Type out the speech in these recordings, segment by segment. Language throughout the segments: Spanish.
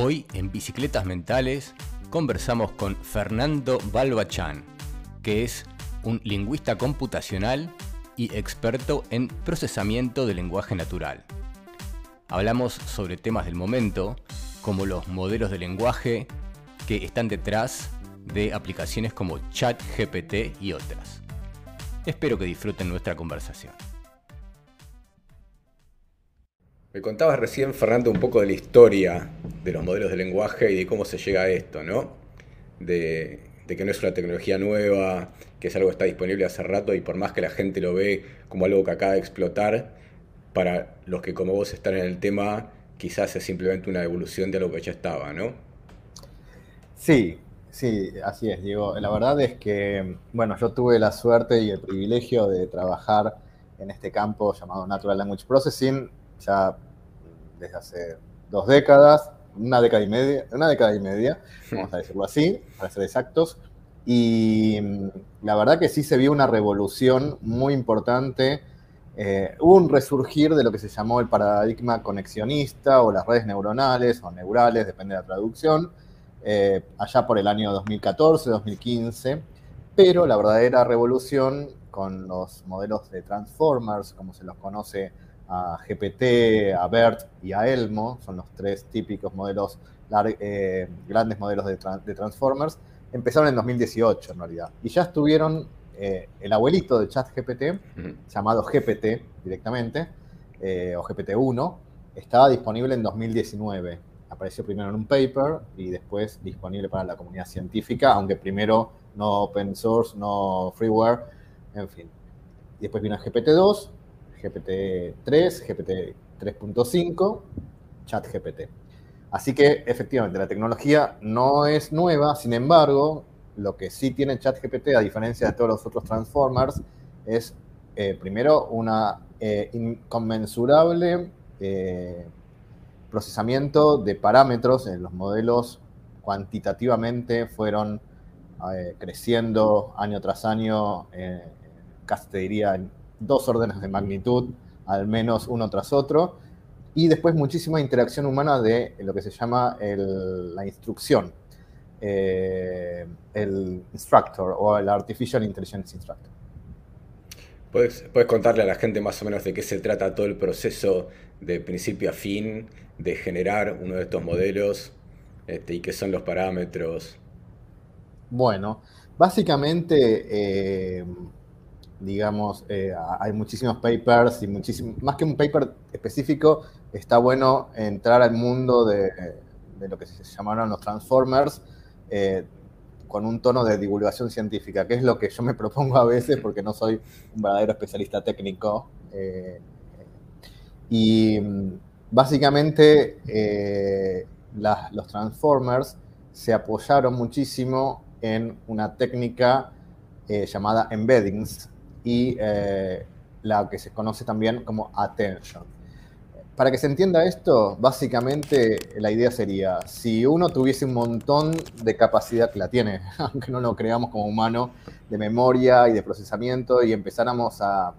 Hoy en Bicicletas Mentales conversamos con Fernando Balbachán, que es un lingüista computacional y experto en procesamiento de lenguaje natural. Hablamos sobre temas del momento, como los modelos de lenguaje que están detrás de aplicaciones como ChatGPT y otras. Espero que disfruten nuestra conversación. Me contabas recién, Fernando, un poco de la historia de los modelos de lenguaje y de cómo se llega a esto, ¿no? De, que no es una tecnología nueva, que es algo que está disponible hace rato y por más que la gente lo ve como algo que acaba de explotar, para los que como vos están en el tema, quizás es simplemente una evolución de algo que ya estaba, ¿no? Sí, sí, así es, Diego. La verdad es que, bueno, yo tuve la suerte y el privilegio de trabajar en este campo llamado Natural Language Processing ya desde hace dos décadas, una década y media, una década y media, vamos a decirlo así, para ser exactos. Y mm, la verdad que sí se vio una revolución muy importante. Eh, hubo un resurgir de lo que se llamó el paradigma conexionista o las redes neuronales o neurales, depende de la traducción, eh, allá por el año 2014, 2015. Pero la verdadera revolución con los modelos de Transformers, como se los conoce a GPT, a BERT y a Elmo, son los tres típicos modelos, eh, grandes modelos de, Transformers, empezaron en 2018 en realidad. Y ya estuvieron eh, el abuelito de ChatGPT, llamado GPT directamente, eh, o GPT-1, estaba disponible en 2019. Apareció primero en un paper y después disponible para la comunidad científica, aunque primero no open source, no freeware, en fin. Después vino GPT-2 GPT-3, GPT 3.5, ChatGPT. Así que efectivamente la tecnología no es nueva, sin embargo, lo que sí tiene ChatGPT, a diferencia de todos los otros Transformers, es eh, primero una eh, inconmensurable eh, procesamiento de parámetros en los modelos cuantitativamente fueron creciendo año tras año, casi te diría en dos órdenes de magnitud, al menos uno tras otro, y después muchísima interacción humana de lo que se llama la instrucción, eh, el instructor o el Artificial Intelligence Instructor. ¿Puedes, ¿Puedes, contarle a la gente más o menos de qué se trata todo el proceso de principio a fin de generar uno de estos modelos este, y qué son los parámetros? Bueno, básicamente eh, digamos, eh, hay muchísimos papers y muchísimo, más que un paper específico, está bueno entrar al mundo de, lo que se llamaron los transformers eh, con un tono de divulgación científica, que es lo que yo me propongo a veces porque no soy un verdadero especialista técnico. Eh, y básicamente los transformers se apoyaron muchísimo en una técnica llamada embeddings, y eh, la que se conoce también como attention. Para que se entienda esto, básicamente la idea sería, si uno tuviese un montón de capacidad que la tiene, aunque no lo creamos como humano, de memoria y de procesamiento, y empezáramos a,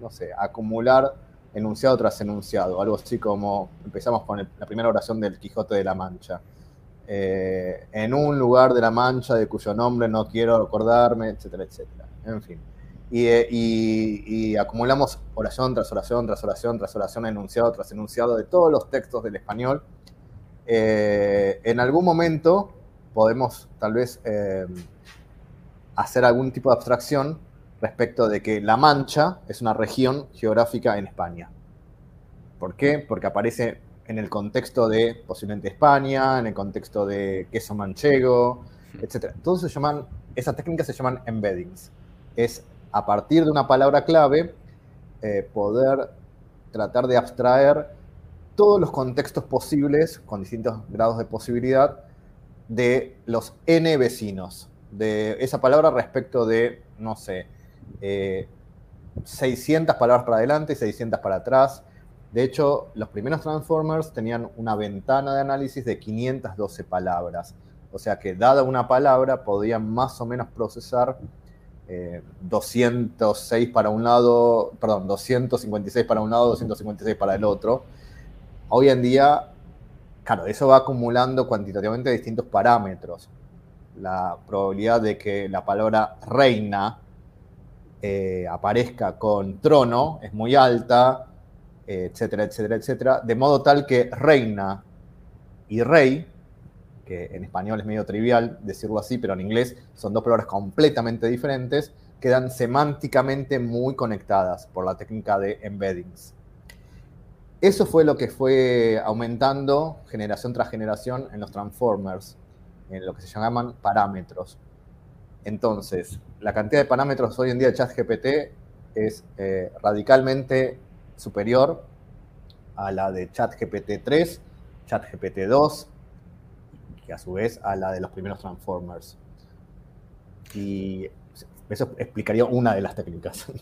no sé, acumular enunciado tras enunciado, algo así como empezamos con la primera oración del Quijote de la Mancha. Eh, en un lugar de la Mancha de cuyo nombre no quiero acordarme, etcétera, etcétera. En fin. Y, acumulamos oración tras oración, tras oración, tras oración, enunciado tras enunciado de todos los textos del español. Eh, en algún momento podemos tal vez eh, hacer algún tipo de abstracción respecto de que La Mancha es una región geográfica en España. ¿Por qué? Porque aparece en el contexto de posiblemente España, en el contexto de queso manchego, etc. Entonces se llaman, esas técnicas se llaman embeddings. Es a partir de una palabra clave, eh, poder tratar de abstraer todos los contextos posibles, con distintos grados de posibilidad, de los n vecinos, de esa palabra respecto de, no sé, 600 eh, palabras para adelante y 600 para atrás. De hecho, los primeros Transformers tenían una ventana de análisis de 512 palabras. O sea que dada una palabra podían más o menos procesar 206 eh, para un lado, perdón, 256 para un lado, 256 para el otro. Hoy en día claro, eso va acumulando cuantitativamente distintos parámetros. La probabilidad de que la palabra reina eh, aparezca con trono es muy alta, etcétera, etcétera, etcétera, de modo tal que reina y rey, que en español es medio trivial decirlo así, pero en inglés son dos palabras completamente diferentes, quedan semánticamente muy conectadas por la técnica de embeddings. Eso fue lo que fue aumentando generación tras generación en los transformers, en lo que se llaman parámetros. Entonces, la cantidad de parámetros hoy en día de ChatGPT es eh, radicalmente superior a la de ChatGPT 3, ChatGPT 2, que a su vez a la de los primeros Transformers. Y eso explicaría una de las técnicas.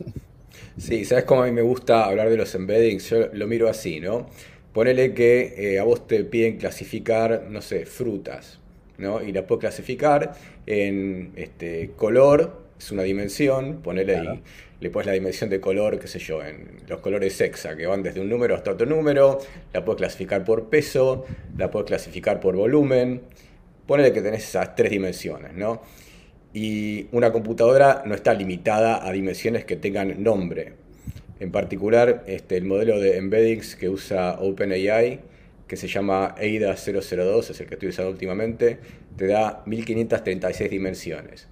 Sí, ¿sabes cómo a mí me gusta hablar de los embeddings? Yo lo miro así, ¿no? Ponele que eh, a vos te piden clasificar, no sé, frutas, ¿no? Y las puedes clasificar en este, color, es una dimensión, ponele ahí le pones la dimensión de color, qué sé yo, en los colores hexa, que van desde un número hasta otro número, la puedes clasificar por peso, la puedes clasificar por volumen, ponele que tenés esas tres dimensiones, ¿no? Y una computadora no está limitada a dimensiones que tengan nombre. En particular, este, el modelo de embeddings que usa OpenAI, que se llama AIDA 002, es el que estoy usando últimamente, te da 1536 dimensiones.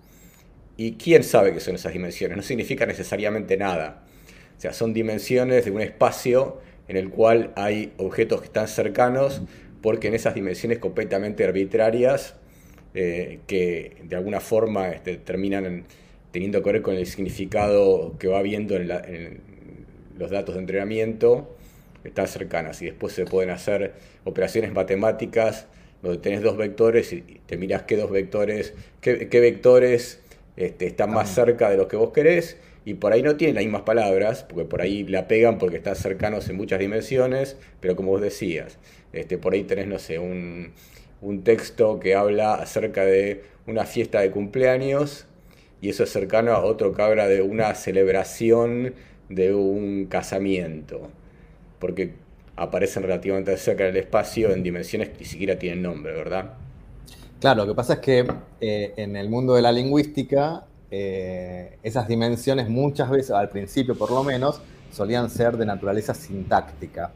¿Y quién sabe qué son esas dimensiones? No significa necesariamente nada. O sea, son dimensiones de un espacio en el cual hay objetos que están cercanos, porque en esas dimensiones completamente arbitrarias, eh, que de alguna forma este, terminan teniendo que ver con el significado que va viendo en, los datos de entrenamiento, están cercanas. Y después se pueden hacer operaciones matemáticas donde tenés dos vectores y te miras qué dos vectores, qué vectores este, están más cerca de lo que vos querés y por ahí no tienen las mismas palabras, porque por ahí la pegan porque están cercanos en muchas dimensiones, pero como vos decías, este, por ahí tenés, no sé, un, texto que habla acerca de una fiesta de cumpleaños y eso es cercano a otro que habla de una celebración de un casamiento, porque aparecen relativamente cerca del espacio en dimensiones que ni siquiera tienen nombre, ¿verdad? Claro, lo que pasa es que eh, en el mundo de la lingüística, eh, esas dimensiones muchas veces, al principio por lo menos, solían ser de naturaleza sintáctica.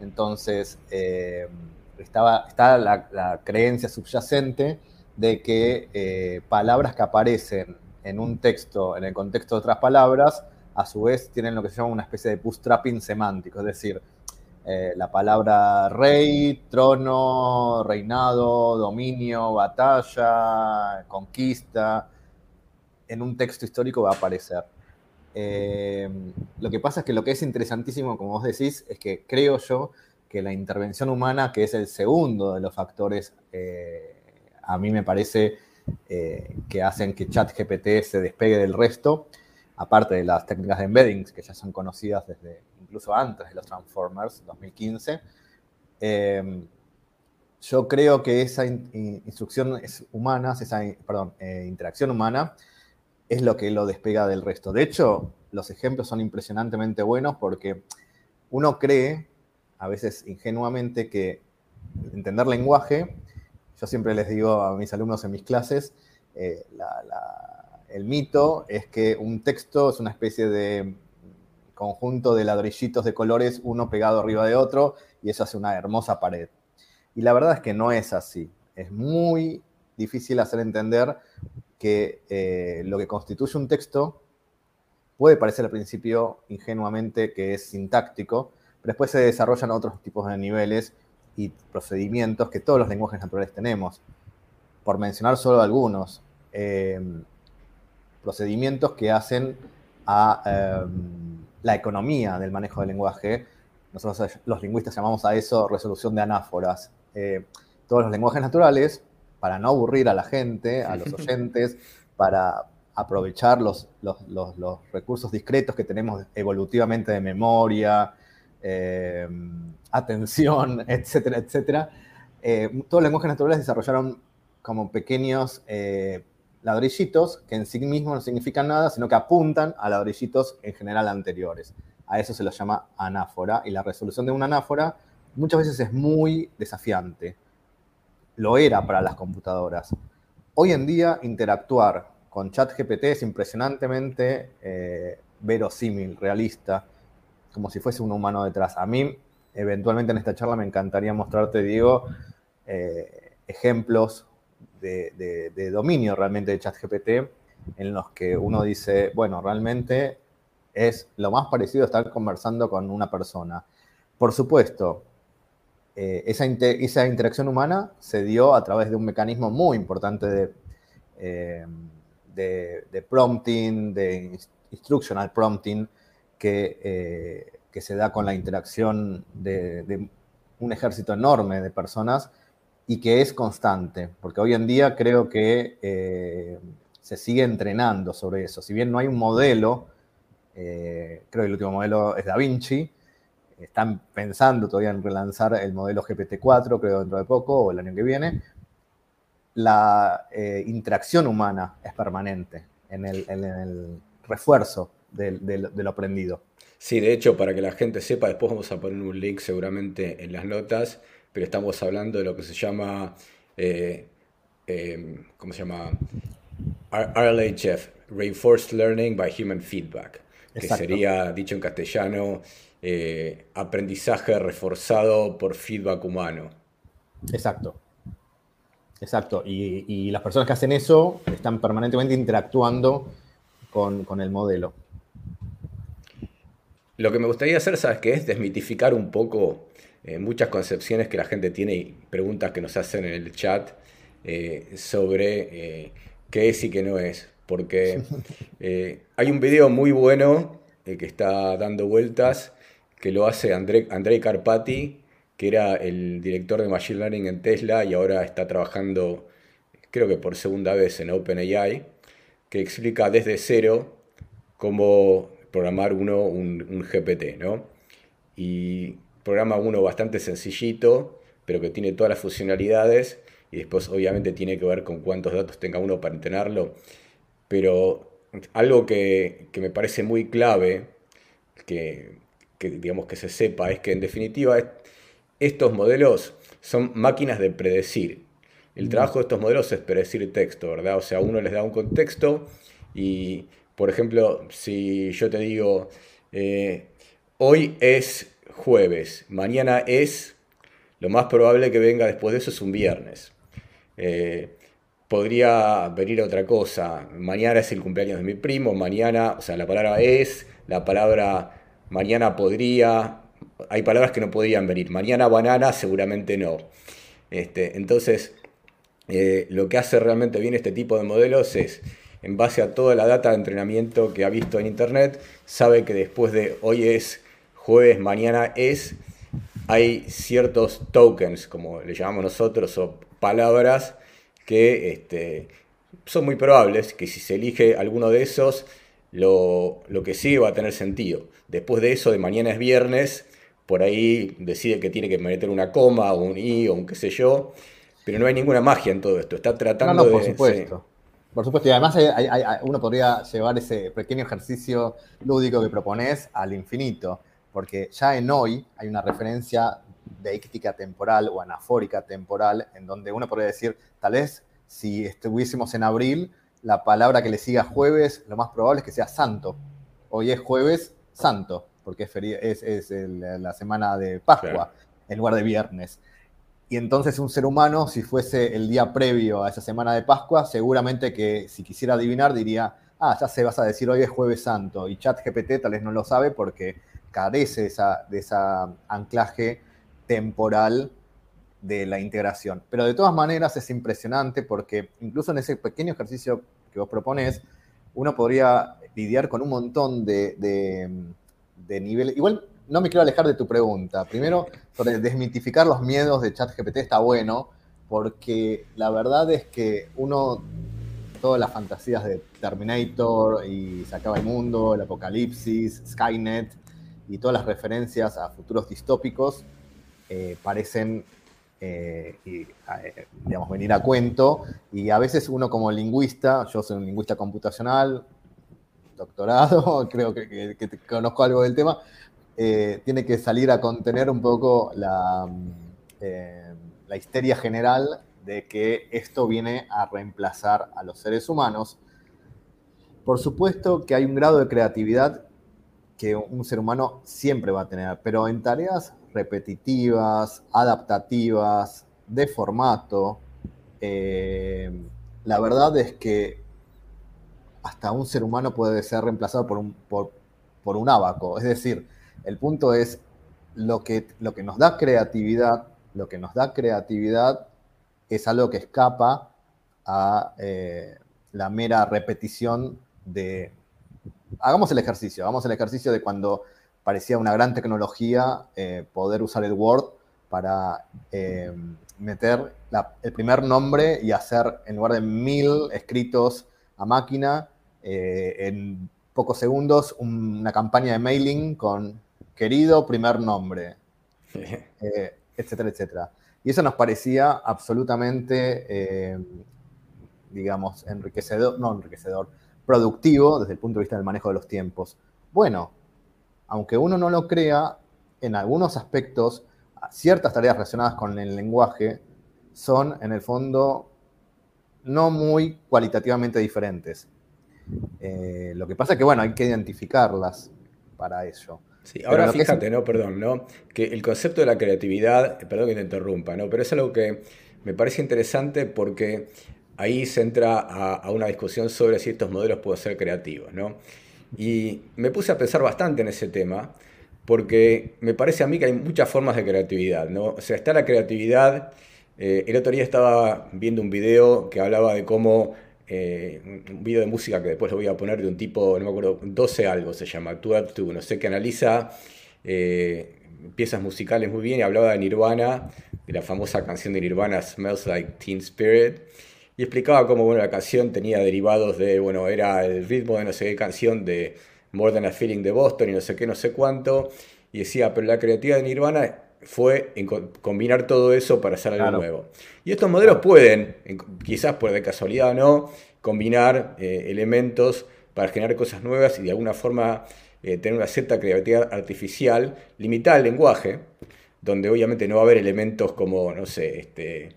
Entonces, eh, estaba, está la, creencia subyacente de que palabras que aparecen en un texto, en el contexto de otras palabras, a su vez tienen lo que se llama una especie de bootstrapping semántico, es decir, eh, la palabra rey, trono, reinado, dominio, batalla, conquista, en un texto histórico va a aparecer. Eh, lo que pasa es que lo que es interesantísimo, como vos decís, es que creo yo que la intervención humana, que es el segundo de los factores, eh, a mí me parece que hacen que ChatGPT se despegue del resto, aparte de las técnicas de embeddings que ya son conocidas desde incluso antes de los Transformers, 2015. Em, yo creo que esa instrucción es humana, esa perdón, eh, interacción humana, es lo que lo despega del resto. De hecho, los ejemplos son impresionantemente buenos porque uno cree, a veces ingenuamente, que entender lenguaje, yo siempre les digo a mis alumnos en mis clases, eh, el mito es que un texto es una especie de conjunto de ladrillitos de colores, uno pegado arriba de otro, y eso hace una hermosa pared. Y la verdad es que no es así. Es muy difícil hacer entender que eh, lo que constituye un texto puede parecer al principio ingenuamente que es sintáctico, pero después se desarrollan otros tipos de niveles y procedimientos que todos los lenguajes naturales tenemos. Por mencionar solo algunos, eh, procedimientos que hacen a em, la economía del manejo del lenguaje. Nosotros los lingüistas llamamos a eso resolución de anáforas. Eh, todos los lenguajes naturales, para no aburrir a la gente, a los oyentes, para aprovechar los, los, recursos discretos que tenemos evolutivamente de memoria, eh, atención, etcétera, etcétera. Eh, todos los lenguajes naturales desarrollaron como pequeños ladrillitos que en sí mismos no significan nada, sino que apuntan a ladrillitos en general anteriores. A eso se los llama anáfora y la resolución de una anáfora muchas veces es muy desafiante. Lo era para las computadoras. Hoy en día interactuar con ChatGPT es impresionantemente eh, verosímil, realista, como si fuese un humano detrás. A mí, eventualmente en esta charla me encantaría mostrarte, Diego, eh, ejemplos de, de, dominio realmente de ChatGPT en los que uno dice, bueno, realmente es lo más parecido a estar conversando con una persona. Por supuesto, eh, esa, esa, interacción humana se dio a través de un mecanismo muy importante de, eh, de, prompting, de instructional prompting, que, eh, que, se da con la interacción de, un ejército enorme de personas y que es constante, porque hoy en día creo que se sigue entrenando sobre eso. Si bien no hay un modelo, creo que el último modelo es Da Vinci, están pensando todavía en relanzar el modelo GPT-4, creo dentro de poco, o el año que viene. La eh, interacción humana es permanente en el, refuerzo de, lo aprendido. Sí, de hecho, para que la gente sepa, después vamos a poner un link seguramente en las notas, pero estamos hablando de lo que se llama, eh, em, ¿cómo se llama? RLHF, Reinforced Learning by Human Feedback, que sería, dicho en castellano, eh, aprendizaje reforzado por feedback humano. Exacto. Exacto. Y, las personas que hacen eso están permanentemente interactuando con, el modelo. Lo que me gustaría hacer, ¿sabes qué? Es desmitificar un poco eh, muchas concepciones que la gente tiene y preguntas que nos hacen en el chat eh, sobre qué es y qué no es. Porque hay un video muy bueno que está dando vueltas que lo hace André, Andrei Carpati, que era el director de Machine Learning en Tesla y ahora está trabajando, creo que por segunda vez en OpenAI, que explica desde cero cómo programar uno un, GPT, ¿no? Y programa uno bastante sencillito, pero que tiene todas las funcionalidades y después obviamente tiene que ver con cuántos datos tenga uno para entrenarlo. Pero algo que, que me parece muy clave, que que digamos que se sepa es que en definitiva estos modelos son máquinas de predecir. El mm. trabajo de estos modelos es predecir texto, ¿verdad? O sea, uno les da un contexto y, por ejemplo, si yo te digo, eh, hoy es jueves, mañana es, lo más probable que venga después de eso es un viernes. Eh, podría venir otra cosa, mañana es el cumpleaños de mi primo, mañana, o sea, la palabra es, la palabra mañana podría, hay palabras que no podrían venir, mañana banana seguramente no. Este, entonces, eh, lo que hace realmente bien este tipo de modelos es, en base a toda la data de entrenamiento que ha visto en Internet, sabe que después de hoy es jueves, mañana es, hay ciertos tokens, como le llamamos nosotros, o palabras que este, son muy probables que si se elige alguno de esos, lo, lo que sigue va a tener sentido. Después de eso, de mañana es viernes, por ahí decide que tiene que meter una coma o un i o un qué sé yo, pero no hay ninguna magia en todo esto. Está tratando no, por Supuesto. Por supuesto, y además uno podría llevar ese pequeño ejercicio lúdico que propones al infinito, porque ya en hoy hay una referencia deíctica temporal o anafórica temporal, en donde uno podría decir, tal vez si estuviésemos en abril, la palabra que le siga jueves, lo más probable es que sea santo. Hoy es jueves, santo, porque es, es, la semana de Pascua en lugar de viernes. Y entonces un ser humano, si fuese el día previo a esa semana de Pascua, seguramente que si quisiera adivinar diría, ah, ya se vas a decir hoy es jueves santo. Y ChatGPT tal vez no lo sabe porque carece de esa, de esa anclaje temporal de la integración. Pero de todas maneras es impresionante porque incluso en ese pequeño ejercicio que vos propones, uno podría lidiar con un montón de, de, niveles. Igual no me quiero alejar de tu pregunta. Primero, sobre desmitificar los miedos de ChatGPT está bueno, porque la verdad es que uno, todas las fantasías de Terminator y se acaba el mundo, el apocalipsis, Skynet y todas las referencias a futuros distópicos eh, parecen eh, eh, digamos, venir a cuento. Y a veces uno como lingüista, yo soy un lingüista computacional, doctorado, creo que, conozco algo del tema, tiene que salir a contener un poco la, la histeria general de que esto viene a reemplazar a los seres humanos. Por supuesto que hay un grado de creatividad que un ser humano siempre va a tener, pero en tareas repetitivas, adaptativas, de formato, eh, la verdad es que hasta un ser humano puede ser reemplazado por un, por, un abaco. Es decir, el punto es lo que, lo que nos da creatividad, lo que nos da creatividad es algo que escapa a eh, la mera repetición de... Hagamos el ejercicio, hagamos el ejercicio de cuando parecía una gran tecnología eh, poder usar el Word para meter el primer nombre y hacer, en lugar de mil escritos a máquina, eh, en pocos segundos una campaña de mailing con querido primer nombre, eh, etcétera, etcétera. Y eso nos parecía absolutamente, eh, digamos, enriquecedor, no enriquecedor, productivo desde el punto de vista del manejo de los tiempos. Bueno, aunque uno no lo crea, en algunos aspectos ciertas tareas relacionadas con el lenguaje son, en el fondo, no muy cualitativamente diferentes. Eh, lo que pasa es que, bueno, hay que identificarlas para ello. Sí, ahora fíjate, no, perdón, ¿no? Que el concepto de la creatividad, perdón que te interrumpa, ¿no? Pero es algo que me parece interesante porque ahí se entra a, una discusión sobre si estos modelos pueden ser creativos, ¿no? Y me puse a pensar bastante en ese tema porque me parece a mí que hay muchas formas de creatividad, ¿no? O sea, está la creatividad. Eh, el otro día estaba viendo un video que hablaba de cómo, eh, un video de música que después lo voy a poner de un tipo, no me acuerdo, 12 algo se llama, 12 no sé, que analiza eh, piezas musicales muy bien y hablaba de Nirvana, de la famosa canción de Nirvana Smells Like Teen Spirit. Y explicaba cómo bueno, la canción tenía derivados de, bueno, era el ritmo de no sé qué canción de More Than a Feeling de Boston y no sé qué, no sé cuánto. Y decía, pero la creatividad de Nirvana fue en combinar todo eso para hacer algo nuevo. Y estos modelos pueden, quizás por de casualidad o no, combinar eh, elementos para generar cosas nuevas y de alguna forma eh, tener una cierta creatividad artificial limitada al lenguaje, donde obviamente no va a haber elementos como, no sé, este,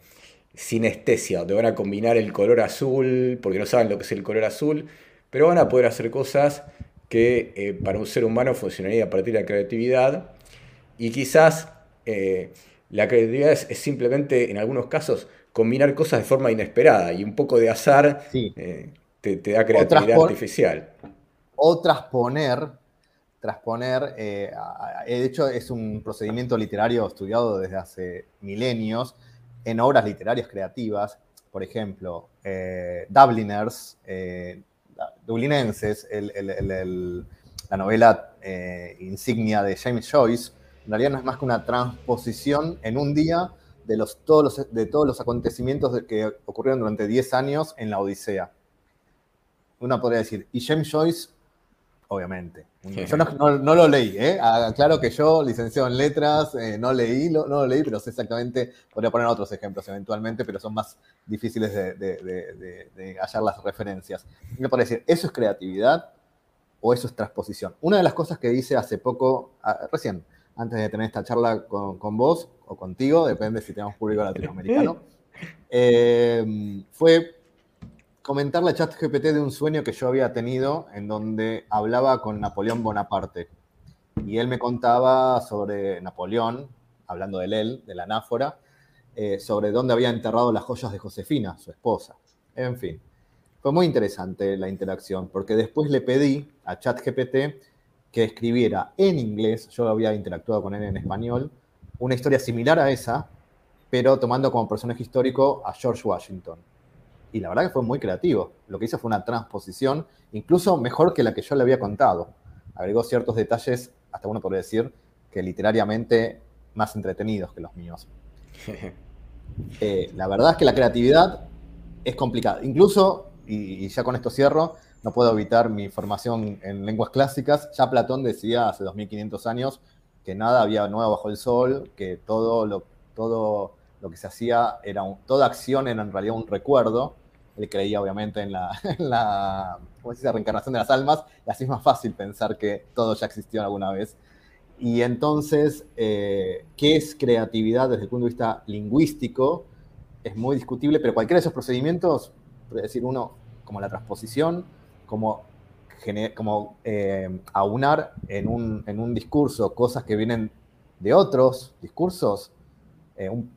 sinestesia, donde van a combinar el color azul, porque no saben lo que es el color azul, pero van a poder hacer cosas que eh, para un ser humano funcionaría a partir de la creatividad. Y quizás eh, la creatividad es, simplemente en algunos casos combinar cosas de forma inesperada y un poco de azar eh, te, da creatividad artificial. O transponer, transponer de hecho es un procedimiento literario estudiado desde hace milenios en obras literarias creativas, por ejemplo, Dubliners, dublinenses, la novela eh, insignia de James Joyce, en realidad no es más que una transposición en un día de, los, todos, los, de todos los acontecimientos que ocurrieron durante 10 años en la Odisea. Uno podría decir, y James Joyce obviamente. Yo no, lo leí, ¿eh? Claro que yo, licenciado en letras, eh, no leí, no lo leí, pero sé exactamente, podría poner otros ejemplos eventualmente, pero son más difíciles de, hallar las referencias. Me podría decir, ¿eso es creatividad o eso es transposición? Una de las cosas que hice hace poco, ah, recién, antes de tener esta charla con, vos o contigo, depende si tenemos público latinoamericano, eh, fue comentarle a ChatGPT de un sueño que yo había tenido en donde hablaba con Napoleón Bonaparte. Y él me contaba sobre Napoleón, hablando de él, de la anáfora, eh, sobre dónde había enterrado las joyas de Josefina, su esposa. En fin, fue muy interesante la interacción, porque después le pedí a ChatGPT que escribiera en inglés, yo había interactuado con él en español, una historia similar a esa, pero tomando como personaje histórico a George Washington y la verdad que fue muy creativo. Lo que hizo fue una transposición, incluso mejor que la que yo le había contado. Agregó ciertos detalles, hasta uno podría decir, que literariamente más entretenidos que los míos. Eh, la verdad es que la creatividad es complicada. Incluso, y, ya con esto cierro, no puedo evitar mi formación en lenguas clásicas. Ya Platón decía hace 2500 años que nada había nuevo bajo el sol, que todo lo, todo lo que se hacía era toda acción era en realidad un recuerdo. Él creía obviamente en la, reencarnación de las almas, y así es más fácil pensar que todo ya existió alguna vez. Y entonces, ¿qué es creatividad desde el punto de vista lingüístico? Es muy discutible, pero cualquiera de esos procedimientos, por decir uno, como la transposición, como, como aunar en un, en un discurso cosas que vienen de otros discursos, un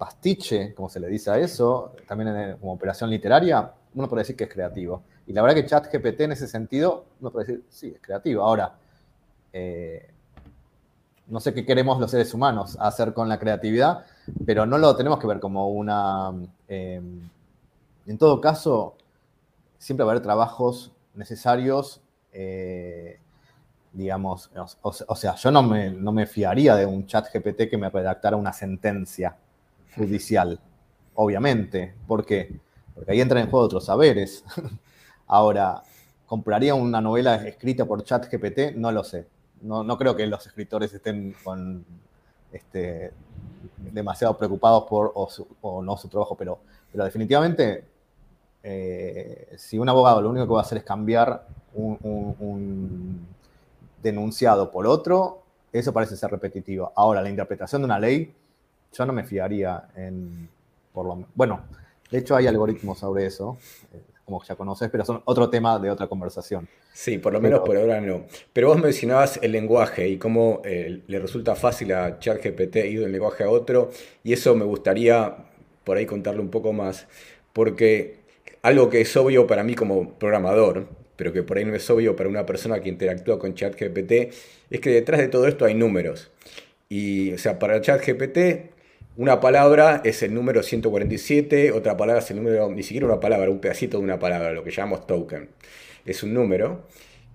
pastiche, como se le dice a eso, también como operación literaria, uno puede decir que es creativo. Y la verdad que ChatGPT en ese sentido, uno puede decir, sí, es creativo. Ahora, eh, no sé qué queremos los seres humanos hacer con la creatividad, pero no lo tenemos que ver como una... Em, en todo caso, siempre va a haber trabajos necesarios, eh, digamos, o, sea, yo no me, no me fiaría de un chat GPT que me redactara una sentencia judicial, obviamente. ¿Por qué? Porque ahí entran en juego otros saberes. Ahora, ¿compraría una novela escrita por ChatGPT? No lo sé. No, creo que los escritores estén con, este, demasiado preocupados por o, no su trabajo, pero, pero definitivamente, eh, si un abogado lo único que va a hacer es cambiar un denunciado por otro, eso parece ser repetitivo. Ahora, la interpretación de una ley yo no me fiaría en, por lo bueno, de hecho hay algoritmos sobre eso, eh, como ya conoces, pero son otro tema de otra conversación. Sí, por lo menos por ahora no. Pero vos mencionabas el lenguaje y cómo eh, le resulta fácil a ChatGPT ir de un lenguaje a otro, y eso me gustaría por ahí contarle un poco más, porque algo que es obvio para mí como programador, pero que por ahí no es obvio para una persona que interactúa con ChatGPT, es que detrás de todo esto hay números. Y, o sea, para ChatGPT una palabra es el número 147, otra palabra es el número, ni siquiera una palabra, un pedacito de una palabra, lo que llamamos token. Es un número.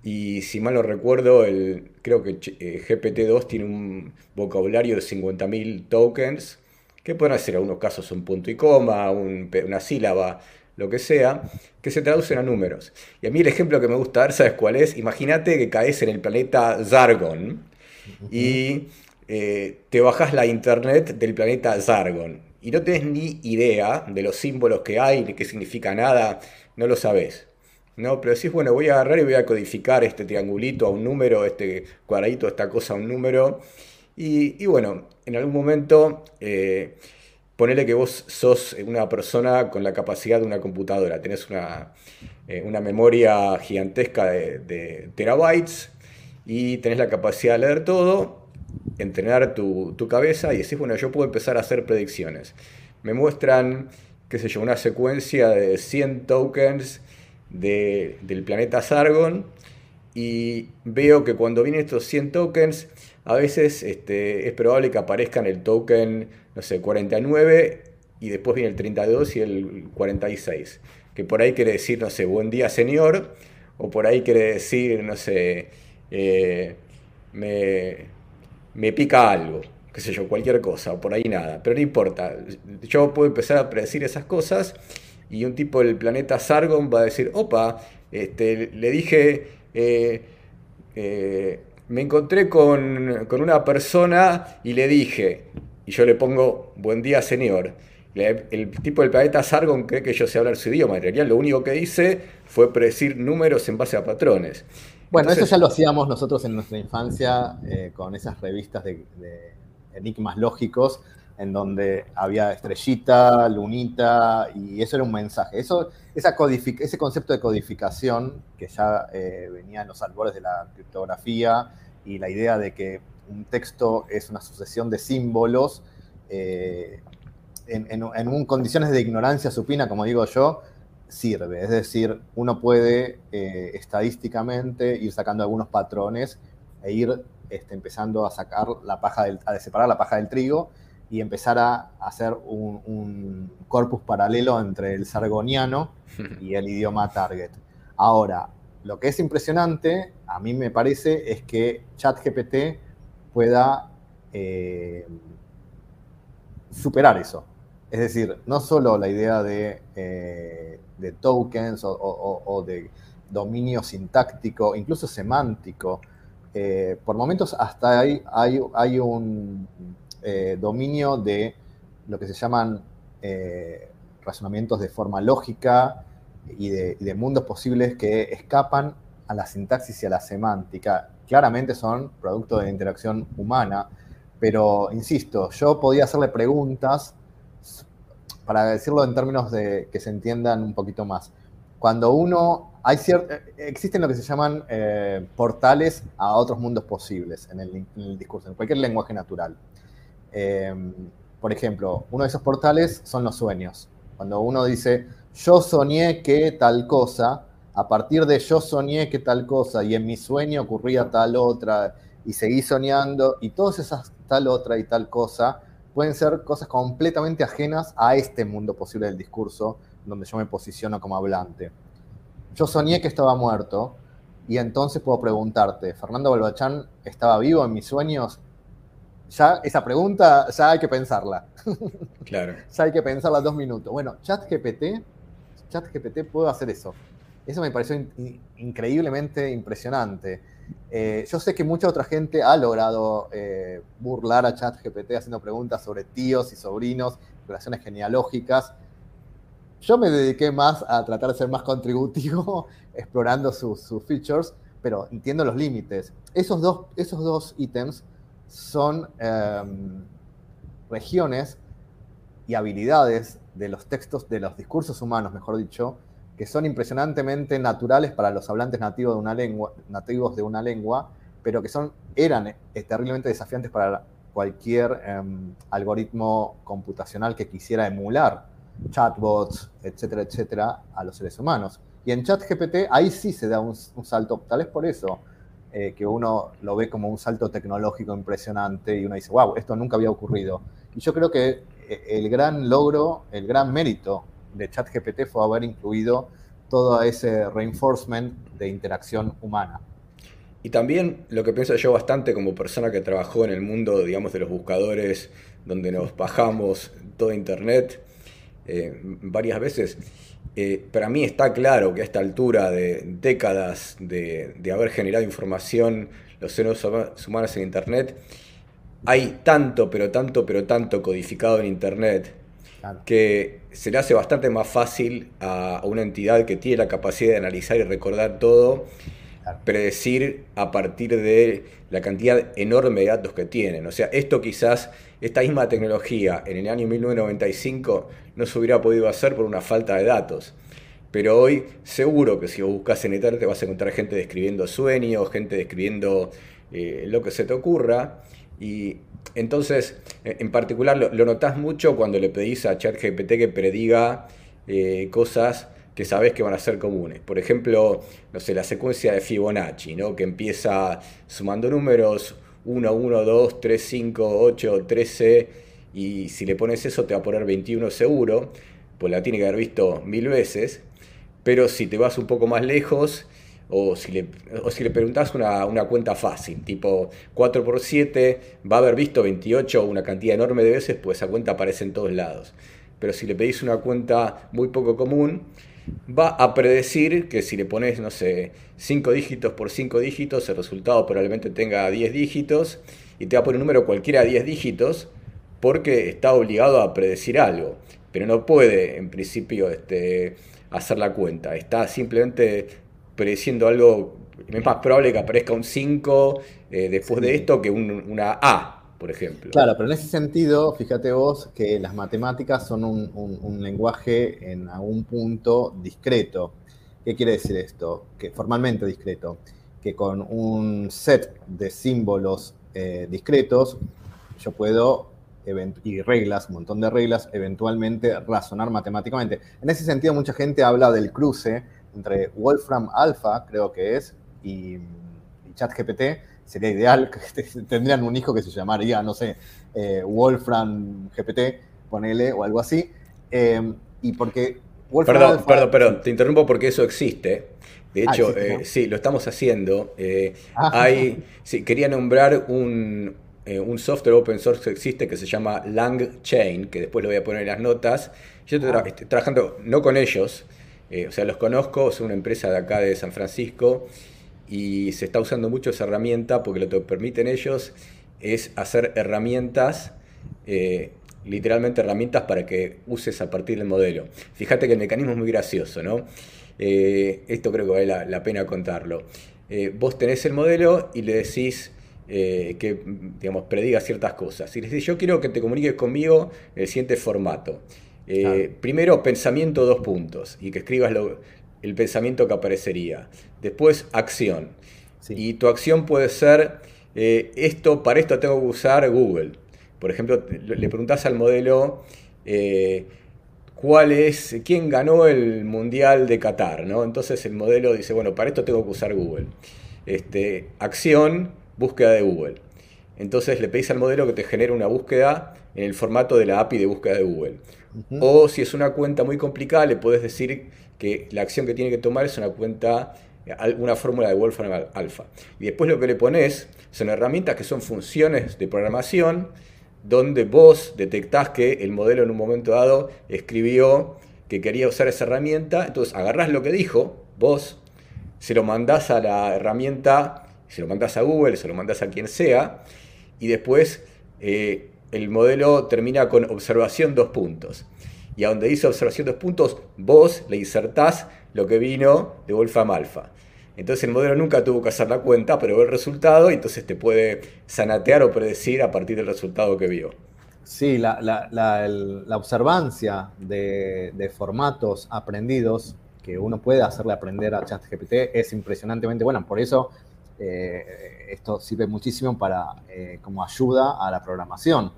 Y si mal no recuerdo, el, creo que eh, GPT-2 tiene un vocabulario de 50.000 tokens, que pueden ser en algunos casos un punto y coma, una sílaba, lo que sea, que se traducen a números. Y a mí el ejemplo que me gusta dar, ¿sabes cuál es? Imagínate que caes en el planeta Zargon y eh, te bajas la internet del planeta Zargon y no tenés ni idea de los símbolos que hay, de qué significa nada, no lo sabes. ¿no? Pero decís, bueno, voy a agarrar y voy a codificar este triangulito a un número, este cuadradito, esta cosa a un número. Y, bueno, en algún momento, eh, ponele que vos sos una persona con la capacidad de una computadora, tenés una, eh, una memoria gigantesca de, de terabytes y tenés la capacidad de leer todo entrenar tu, cabeza y decís, bueno, yo puedo empezar a hacer predicciones. Me muestran, qué sé yo, una secuencia de 100 tokens del planeta Sargon y veo que cuando vienen estos 100 tokens, a veces este, es probable que aparezcan el token, no sé, 49 y después viene el 32 y el 46. Que por ahí quiere decir, no sé, buen día señor, o por ahí quiere decir, no sé, eh, me, me pica algo, qué sé yo, cualquier cosa, por ahí nada, pero no importa. Yo puedo empezar a predecir esas cosas y un tipo del planeta Sargon va a decir, opa, este, le dije, eh, eh, me encontré con, una persona y le dije, y yo le pongo, buen día señor. El tipo del planeta Sargon cree que yo sé hablar su idioma. En lo único que hice fue predecir números en base a patrones. Bueno, eso ya lo hacíamos nosotros en nuestra infancia eh, con esas revistas de, enigmas lógicos, en donde había estrellita, lunita, y eso era un mensaje. Eso, esa ese concepto de codificación, que ya eh, venía en los albores de la criptografía, y la idea de que un texto es una sucesión de símbolos, eh, en, en, condiciones de ignorancia supina, como digo yo, sirve. Es decir, uno puede eh, estadísticamente ir sacando algunos patrones e ir este, empezando a sacar la paja del, a separar la paja del trigo y empezar a hacer un, corpus paralelo entre el sargoniano y el idioma target. Ahora, lo que es impresionante, a mí me parece, es que ChatGPT pueda eh, superar eso. Es decir, no solo la idea de eh, de tokens o, de dominio sintáctico, incluso semántico. Eh, por momentos hasta hay, hay, un eh, dominio de lo que se llaman eh, razonamientos de forma lógica y de, mundos posibles que escapan a la sintaxis y a la semántica. claramente son producto de la interacción humana, pero insisto, yo podía hacerle preguntas para decirlo en términos de que se entiendan un poquito más. Cuando uno, hay existen lo que se llaman eh, portales a otros mundos posibles en el, discurso, en cualquier lenguaje natural. Em, por ejemplo, uno de esos portales son los sueños. Cuando uno dice, yo soñé que tal cosa, a partir de yo soñé que tal cosa y en mi sueño ocurría tal otra y seguí soñando y todas esas tal otra y tal cosa pueden ser cosas completamente ajenas a este mundo posible del discurso, donde yo me posiciono como hablante. Yo soñé que estaba muerto, y entonces puedo preguntarte, ¿Fernando Balbachán estaba vivo en mis sueños? Ya esa pregunta, ya hay que pensarla. Claro. ya hay que pensarla dos minutos. Bueno, ChatGPT, ChatGPT puede hacer eso. Eso me pareció increíblemente impresionante. Eh, yo sé que mucha otra gente ha logrado eh, burlar a ChatGPT haciendo preguntas sobre tíos y sobrinos, relaciones genealógicas. Yo me dediqué más a tratar de ser más contributivo, explorando sus, features, pero entiendo los límites. Esos dos, esos dos ítems son em, regiones y habilidades de los textos, de los discursos humanos, mejor dicho, que son impresionantemente naturales para los hablantes nativos de una lengua, nativos de una lengua, pero que son, eran eh, terriblemente desafiantes para cualquier em, algoritmo computacional que quisiera emular chatbots, etcétera, etcétera, a los seres humanos. Y en ChatGPT ahí sí se da un, salto, tal vez por eso eh, que uno lo ve como un salto tecnológico impresionante y uno dice, wow, esto nunca había ocurrido. Y yo creo que eh, el gran logro, el gran mérito de ChatGPT fue haber incluido todo ese reinforcement de interacción humana. Y también lo que pienso yo bastante como persona que trabajó en el mundo, digamos, de los buscadores, donde nos bajamos todo Internet eh, varias veces, eh, para mí está claro que a esta altura de décadas de, de haber generado información los seres humanos en Internet, hay tanto, pero tanto, pero tanto codificado en Internet que se le hace bastante más fácil a, una entidad que tiene la capacidad de analizar y recordar todo, predecir a partir de la cantidad enorme de datos que tienen. O sea, esto quizás, esta misma tecnología en el año 1995 no se hubiera podido hacer por una falta de datos. Pero hoy seguro que si vos buscas en Internet te vas a encontrar gente describiendo sueños, gente describiendo eh, lo que se te ocurra. Y entonces, eh, en particular, lo, lo notás mucho cuando le pedís a ChatGPT que prediga eh, cosas que sabes que van a ser comunes. Por ejemplo, no sé, la secuencia de Fibonacci, ¿no? que empieza sumando números 1, 1, 2, 3, 5, 8, 13, y si le pones eso te va a poner 21 seguro, pues la tiene que haber visto mil veces, pero si te vas un poco más lejos, o si le, o si le preguntas una, una, cuenta fácil, tipo 4 por 7, va a haber visto 28 o una cantidad enorme de veces, pues esa cuenta aparece en todos lados. Pero si le pedís una cuenta muy poco común, va a predecir que si le pones, no sé, 5 dígitos por 5 dígitos, el resultado probablemente tenga 10 dígitos y te va a poner un número cualquiera de 10 dígitos porque está obligado a predecir algo. Pero no puede, en principio, este, hacer la cuenta. Está simplemente prediciendo algo, es más probable que aparezca un 5 eh, después de esto que una A, por ejemplo. Claro, pero en ese sentido, fíjate vos que las matemáticas son un, lenguaje en algún punto discreto. ¿Qué quiere decir esto? Que formalmente discreto. Que con un set de símbolos eh, discretos yo puedo y reglas, un montón de reglas, eventualmente razonar matemáticamente. En ese sentido, mucha gente habla del cruce entre Wolfram Alpha, creo que es, y, ChatGPT, sería ideal que tendrían un hijo que se llamaría, no sé, eh, Wolfram GPT, ponele, o algo así. Eh, y porque Wolfram perdón, perdón, perdón, te interrumpo porque eso existe. De ah, hecho, sí, eh, lo estamos haciendo. Ah. hay, sí, quería nombrar un, un software open source que existe que se llama LangChain, que después lo voy a poner en las notas. Yo estoy, ah. estoy trabajando no con ellos, eh, o sea, los conozco, son una empresa de acá de San Francisco y se está usando mucho esa herramienta porque lo que permiten ellos es hacer herramientas, eh, literalmente herramientas para que uses a partir del modelo. Fíjate que el mecanismo es muy gracioso, ¿no? Eh, esto creo que vale la, pena contarlo. vos tenés el modelo y le decís que, digamos, prediga ciertas cosas. Y le decís, yo quiero que te comuniques conmigo en el siguiente formato. Primero, pensamiento, dos puntos, y que escribas el pensamiento que aparecería. Después, acción. Y tu acción puede ser, esto, para esto tengo que usar Google. Por ejemplo, le preguntás al modelo cuál es, quién ganó el Mundial de Qatar, ¿no? Entonces el modelo dice, bueno, para esto tengo que usar Google. Este, acción, búsqueda de Google. Entonces le pedís al modelo que te genere una búsqueda en el formato de la API de búsqueda de Google. O si es una cuenta muy complicada, le puedes decir que la acción que tiene que tomar es una cuenta, una fórmula de Wolfram Alpha. Y después lo que le pones son herramientas que son funciones de programación donde vos detectás que el modelo en un momento dado escribió que quería usar esa herramienta, entonces agarrás lo que dijo, vos, se lo mandás a la herramienta, se lo mandás a Google, se lo mandás a quien sea, y después eh, el modelo termina con observación dos puntos. Y a donde dice observación dos puntos, vos le insertás lo que vino de Wolfram Alpha. Entonces el modelo nunca tuvo que hacer la cuenta, pero ve el resultado y entonces te puede sanatear o predecir a partir del resultado que vio. Sí, la, observancia de, formatos aprendidos que uno puede hacerle aprender a ChatGPT es impresionantemente buena. Por eso eh, esto sirve muchísimo para eh, como ayuda a la programación.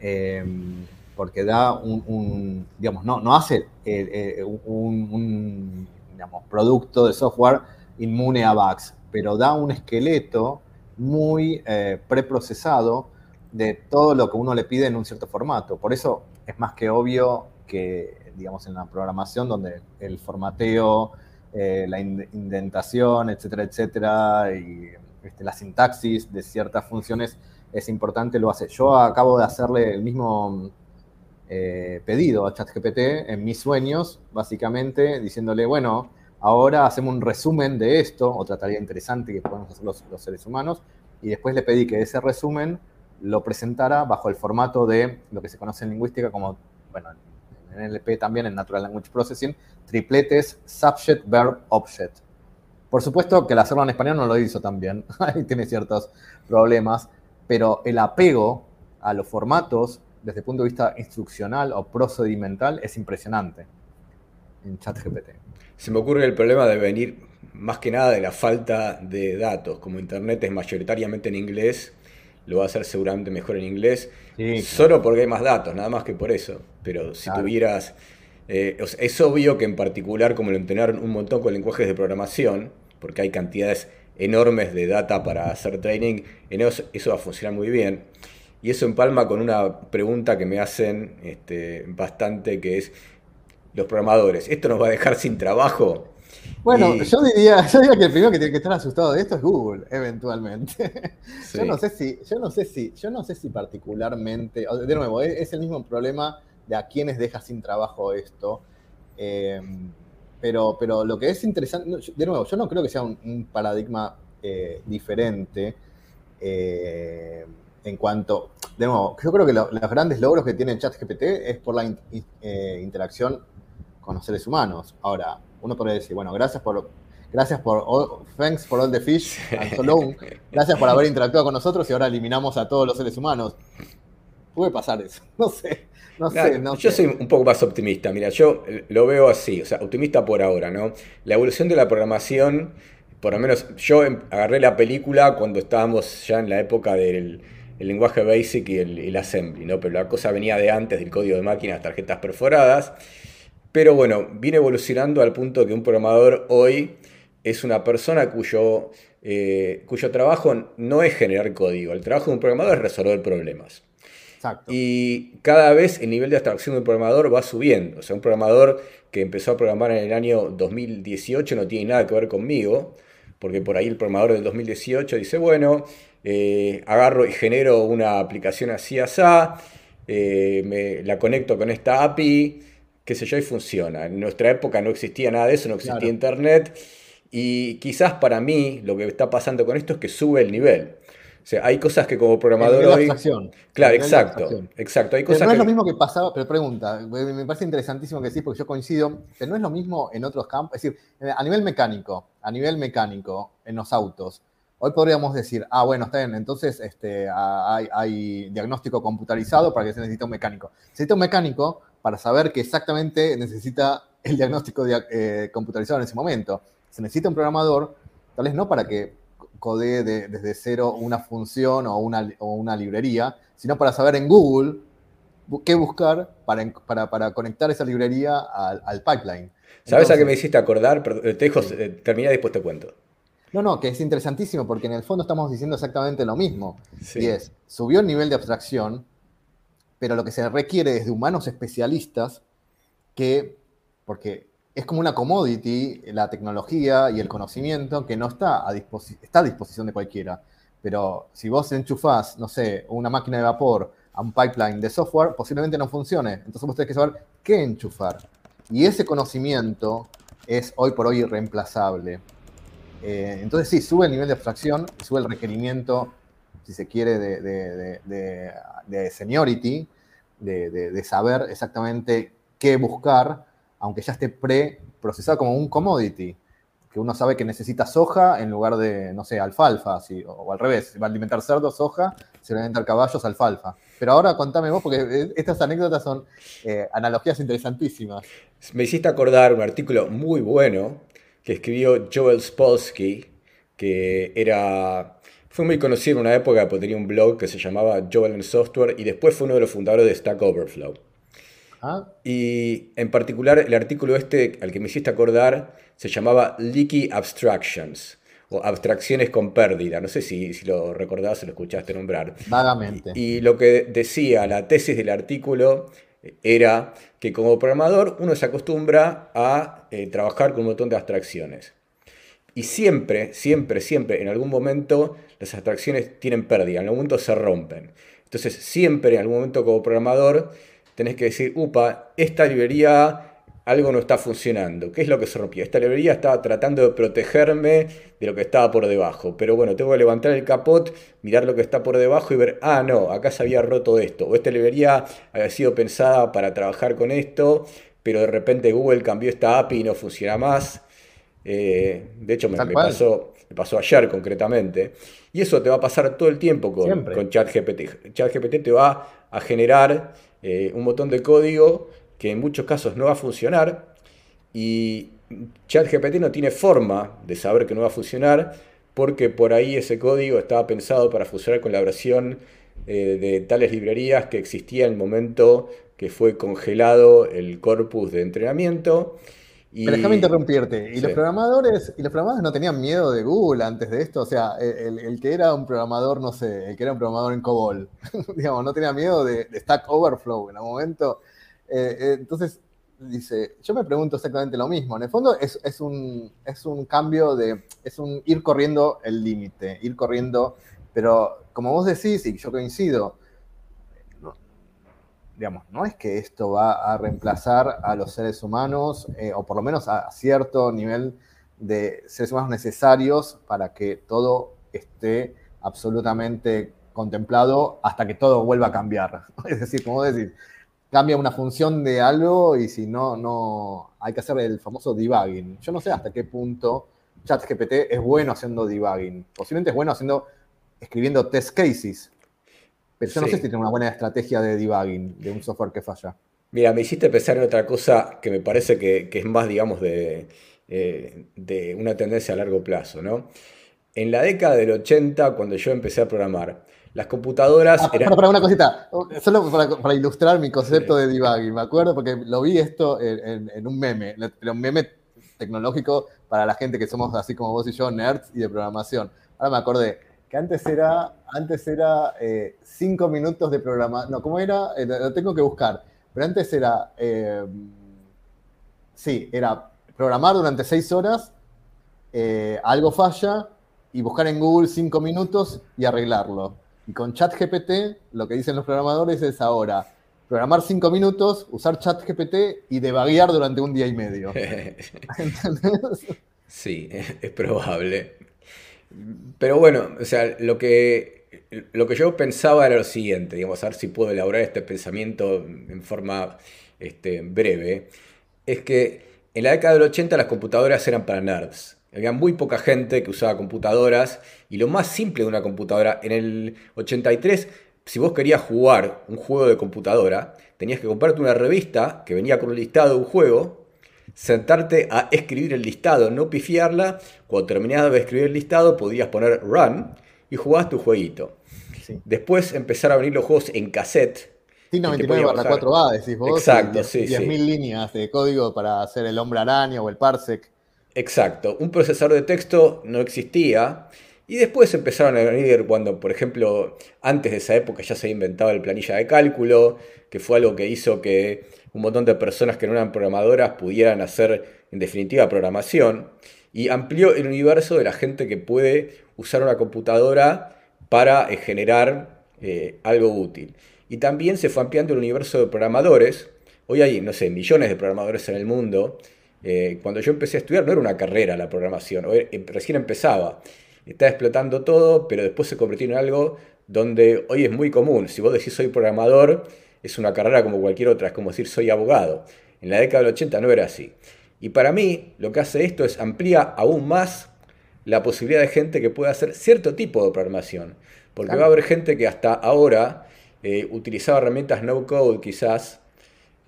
Em, porque da un, digamos, no, no hace eh, un, un digamos, producto de software inmune a bugs, pero da un esqueleto muy eh, preprocesado de todo lo que uno le pide en un cierto formato. Por eso es más que obvio que, digamos, en la programación donde el formateo, eh, la indentación, etcétera, etcétera, y este, la sintaxis de ciertas funciones es importante, lo hace. Yo acabo de hacerle el mismo eh, pedido a ChatGPT en mis sueños, básicamente, diciéndole, bueno, Ahora hacemos un resumen de esto, otra tarea interesante que podemos hacer los, seres humanos, y después le pedí que ese resumen lo presentara bajo el formato de lo que se conoce en lingüística como, bueno, en NLP también, en Natural Language Processing, tripletes subject, verb, object. Por supuesto que el hacerlo en español no lo hizo tan bien, ahí tiene ciertos problemas, pero el apego a los formatos desde el punto de vista instruccional o procedimental es impresionante en ChatGPT. Se me ocurre el problema de venir más que nada de la falta de datos. Como Internet es mayoritariamente en inglés, lo va a hacer seguramente mejor en inglés, solo porque hay más datos, nada más que por eso. Pero si tuvieras... Eh, es obvio que en particular, como lo entrenaron un montón con lenguajes de programación, porque hay cantidades enormes de data para hacer training, en eso, eso va a funcionar muy bien. Y eso empalma con una pregunta que me hacen este, bastante, que es, los programadores. ¿Esto nos va a dejar sin trabajo? Bueno, yo, diría, yo diría que el primero que tiene que estar asustado de esto es Google, eventualmente. Yo no sé si, yo no sé si, yo no sé si particularmente, de nuevo, es, el mismo problema de a quienes deja sin trabajo esto. Eh, pero, pero lo que es interesante, de nuevo, yo no creo que sea un, paradigma eh, diferente eh, en cuanto, de nuevo, yo creo que los grandes logros que tiene ChatGPT es por la interacción con los seres humanos. Ahora, uno podría decir, bueno, gracias por, gracias por, thanks for all the fish and so long. Gracias por haber interactuado con nosotros y ahora eliminamos a todos los seres humanos. Puede pasar eso, no sé. No sé, no yo soy un poco más optimista. Mira, yo lo veo así, o sea, optimista por ahora, ¿no? La evolución de la programación, por lo menos yo em, agarré la película cuando estábamos ya en la época del lenguaje basic y el, el, assembly, ¿no? Pero la cosa venía de antes del código de máquinas, tarjetas perforadas. Pero bueno, viene evolucionando al punto que un programador hoy es una persona cuyo, eh, cuyo trabajo no es generar código. El trabajo de un programador es resolver problemas. Y cada vez el nivel de abstracción de un programador va subiendo. O sea, un programador que empezó a programar en el año 2018 no tiene nada que ver conmigo, porque por ahí el programador del 2018 dice, bueno, eh, agarro y genero una aplicación así, así, eh, me, la conecto con esta API, qué sé yo, y funciona. En nuestra época no existía nada de eso, no existía internet. Y quizás para mí lo que está pasando con esto es que sube el nivel. sea, hay cosas que como programador hoy... Claro, exacto, exacto. Hay cosas pero no es lo mismo que pasaba, pero pregunta, me parece interesantísimo que sí, porque yo coincido, pero no es lo mismo en otros campos, es decir, a nivel mecánico, a nivel mecánico, en los autos, hoy podríamos decir, ah, bueno, está bien, entonces este, hay, diagnóstico computarizado para que se necesite un mecánico. Se necesita un mecánico para saber que exactamente necesita el diagnóstico eh, computarizado en ese momento. Se necesita un programador, tal vez no para que codee desde cero una función o una, o una, librería, sino para saber en Google qué buscar para, para, conectar esa librería al, pipeline. ¿Sabes a qué me hiciste acordar? Te dejo, eh, termina y después te cuento. No, no, que es interesantísimo porque en el fondo estamos diciendo exactamente lo mismo. Y es, subió el nivel de abstracción, pero lo que se requiere es de humanos especialistas que, porque es como una commodity, la tecnología y el conocimiento que no está a, está a disposición de cualquiera. Pero si vos enchufás, no sé, una máquina de vapor a un pipeline de software, posiblemente no funcione. Entonces vos tenés que saber qué enchufar. Y ese conocimiento es hoy por hoy irreemplazable. Eh, entonces sí, sube el nivel de abstracción, sube el requerimiento, si se quiere, de, seniority, de, saber exactamente qué buscar aunque ya esté pre-procesado como un commodity, que uno sabe que necesita soja en lugar de, no sé, alfalfa, o, al revés, va a alimentar cerdos, soja, se va a alimentar caballos, alfalfa. Pero ahora contame vos, porque estas anécdotas son eh, analogías interesantísimas. Me hiciste acordar un artículo muy bueno que escribió Joel Spolsky, que era fue muy conocido en una época porque tenía un blog que se llamaba Joel en Software y después fue uno de los fundadores de Stack Overflow. Ah. Y en particular el artículo este al que me hiciste acordar se llamaba Leaky Abstractions o abstracciones con pérdida. No sé si, si lo recordabas o lo escuchaste nombrar. Vagamente. Y, lo que decía la tesis del artículo era que como programador uno se acostumbra a eh, trabajar con un montón de abstracciones. Y siempre, siempre, siempre, en algún momento las abstracciones tienen pérdida, en algún momento se rompen. Entonces siempre, en algún momento como programador, tenés que decir, upa, esta librería algo no está funcionando. ¿Qué es lo que se rompió? Esta librería estaba tratando de protegerme de lo que estaba por debajo. Pero bueno, tengo que levantar el capot, mirar lo que está por debajo y ver, ah, no, acá se había roto esto. O esta librería había sido pensada para trabajar con esto, pero de repente Google cambió esta API y no funciona más. Eh, de hecho, me, pasó, me pasó ayer concretamente. Y eso te va a pasar todo el tiempo con, con ChatGPT. ChatGPT te va a generar eh, un botón de código que en muchos casos no va a funcionar y ChatGPT no tiene forma de saber que no va a funcionar porque por ahí ese código estaba pensado para funcionar con la versión eh, de tales librerías que existía en el momento que fue congelado el corpus de entrenamiento pero déjame interrumpirte. ¿Y los programadores y los programadores no tenían miedo de Google antes de esto? O sea, el, que era un programador, no sé, el que era un programador en COBOL, digamos, no tenía miedo de, Stack Overflow en algún momento. Eh, eh, entonces, dice, yo me pregunto exactamente lo mismo. En el fondo es, un, es un cambio de, es un ir corriendo el límite, ir corriendo, pero como vos decís, y yo coincido, digamos, no es que esto va a reemplazar a los seres humanos, eh, o por lo menos a cierto nivel de seres humanos necesarios para que todo esté absolutamente contemplado hasta que todo vuelva a cambiar. Es decir, como decir, cambia una función de algo y si no, no hay que hacer el famoso debugging. Yo no sé hasta qué punto ChatGPT es bueno haciendo debugging. Posiblemente es bueno haciendo, escribiendo test cases, pero yo no sé si tiene una buena estrategia de debugging de un software que falla. Mira, me hiciste pensar en otra cosa que me parece que, es más, digamos, de, eh, de, una tendencia a largo plazo, ¿no? En la década del 80, cuando yo empecé a programar, las computadoras ah, eran... Para, una cosita, solo para, ilustrar mi concepto de debugging, me acuerdo porque lo vi esto en, en un meme, un meme tecnológico para la gente que somos así como vos y yo, nerds y de programación. Ahora me acordé, que antes era, antes era eh, cinco minutos de programa. No, ¿cómo era? Eh, lo tengo que buscar. Pero antes era, eh, sí, era programar durante seis horas, algo falla y buscar en Google cinco minutos y arreglarlo. Y con ChatGPT, lo que dicen los programadores es ahora, programar cinco minutos, usar ChatGPT y debaguear durante un día y medio. Sí, es probable. Pero bueno, o sea, lo que lo que yo pensaba era lo siguiente, digamos, a ver si puedo elaborar este pensamiento en forma este, breve, es que en la década del 80 las computadoras eran para nerds. Había muy poca gente que usaba computadoras y lo más simple de una computadora, en el 83, si vos querías jugar un juego de computadora, tenías que comprarte una revista que venía con un listado de un juego, sentarte a escribir el listado, no pifiarla, cuando terminabas de escribir el listado podías poner run y jugabas tu jueguito. Después empezaron a venir los juegos en cassette. Sí, 99 4A, decís vos. Exacto, sí, 10.000 líneas de código para hacer el hombre araña o el parsec. Exacto, un procesador de texto no existía. Y después empezaron a venir cuando, por ejemplo, antes de esa época ya se inventaba el planilla de cálculo, que fue algo que hizo que un montón de personas que no eran programadoras pudieran hacer, en definitiva, programación. Y amplió el universo de la gente que puede usar una computadora para eh, generar eh, algo útil. Y también se fue ampliando el universo de programadores. Hoy hay, no sé, millones de programadores en el mundo. Eh, cuando yo empecé a estudiar no era una carrera la programación, recién empezaba está explotando todo, pero después se convirtió en algo donde hoy es muy común. Si vos decís soy programador, es una carrera como cualquier otra, es como decir soy abogado. En la década del 80 no era así. Y para mí lo que hace esto es amplía aún más la posibilidad de gente que pueda hacer cierto tipo de programación. Porque va a haber gente que hasta ahora eh, utilizaba herramientas no code quizás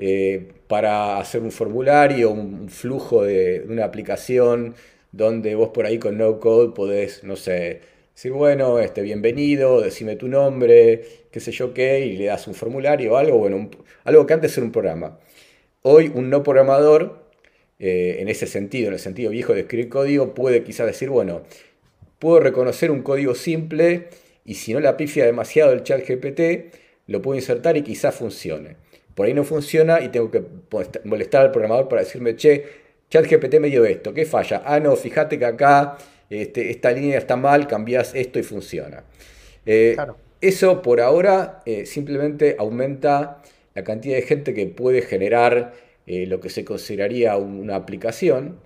eh, para hacer un formulario, un, flujo de una aplicación donde vos por ahí con no code podés, no sé, decir, bueno, este, bienvenido, decime tu nombre, qué sé yo qué, y le das un formulario o algo, bueno, algo que antes era un programa. Hoy un no programador, eh, en ese sentido, en el sentido viejo de escribir código, puede quizás decir, bueno, puedo reconocer un código simple y si no la pifia demasiado el chat GPT, lo puedo insertar y quizás funcione. Por ahí no funciona y tengo que molestar al programador para decirme, che, ChatGPT me dio esto, ¿qué falla? Ah, no, fíjate que acá este, esta línea está mal, cambias esto y funciona. Eh, eso por ahora eh, simplemente aumenta la cantidad de gente que puede generar eh, lo que se consideraría una aplicación.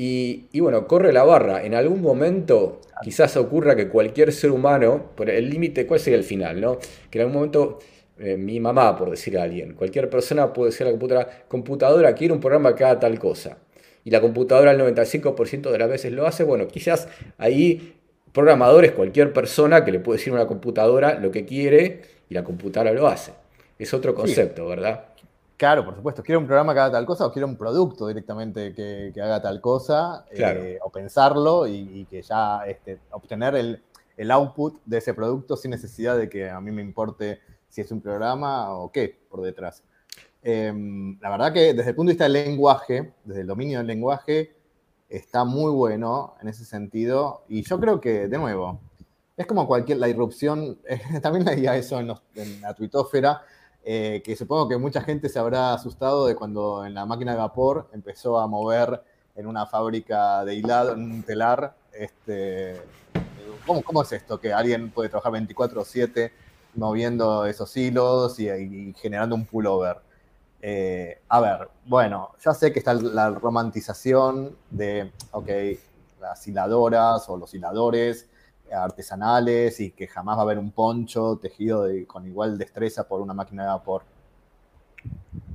Y, bueno, corre la barra. En algún momento quizás ocurra que cualquier ser humano, por el límite, ¿cuál sería el final? No? Que en algún momento mi mamá, por decir a alguien, cualquier persona puede decir a la computadora, computadora, quiere un programa que haga tal cosa y la computadora el 95% de las veces lo hace, bueno, quizás ahí programadores, cualquier persona que le puede decir a una computadora lo que quiere y la computadora lo hace. Es otro concepto, ¿verdad? Claro, por supuesto. Quiero un programa que haga tal cosa o quiero un producto directamente que, haga tal cosa eh, o pensarlo y, que ya este, obtener el, el, output de ese producto sin necesidad de que a mí me importe si es un programa o qué por detrás. Em, la verdad que desde el punto de vista del lenguaje, desde el dominio del lenguaje, está muy bueno en ese sentido. Y yo creo que, de nuevo, es como cualquier, la irrupción, también leía eso en, la tuitósfera, eh, que supongo que mucha gente se habrá asustado de cuando en la máquina de vapor empezó a mover en una fábrica de hilado, en un telar, este, ¿cómo, es esto? Que alguien puede trabajar 24/7 moviendo esos hilos y generando un pullover. Eh, a ver, bueno, ya sé que está la romantización de, ok, las hiladoras o los hiladores artesanales y que jamás va a haber un poncho tejido con igual destreza por una máquina de vapor.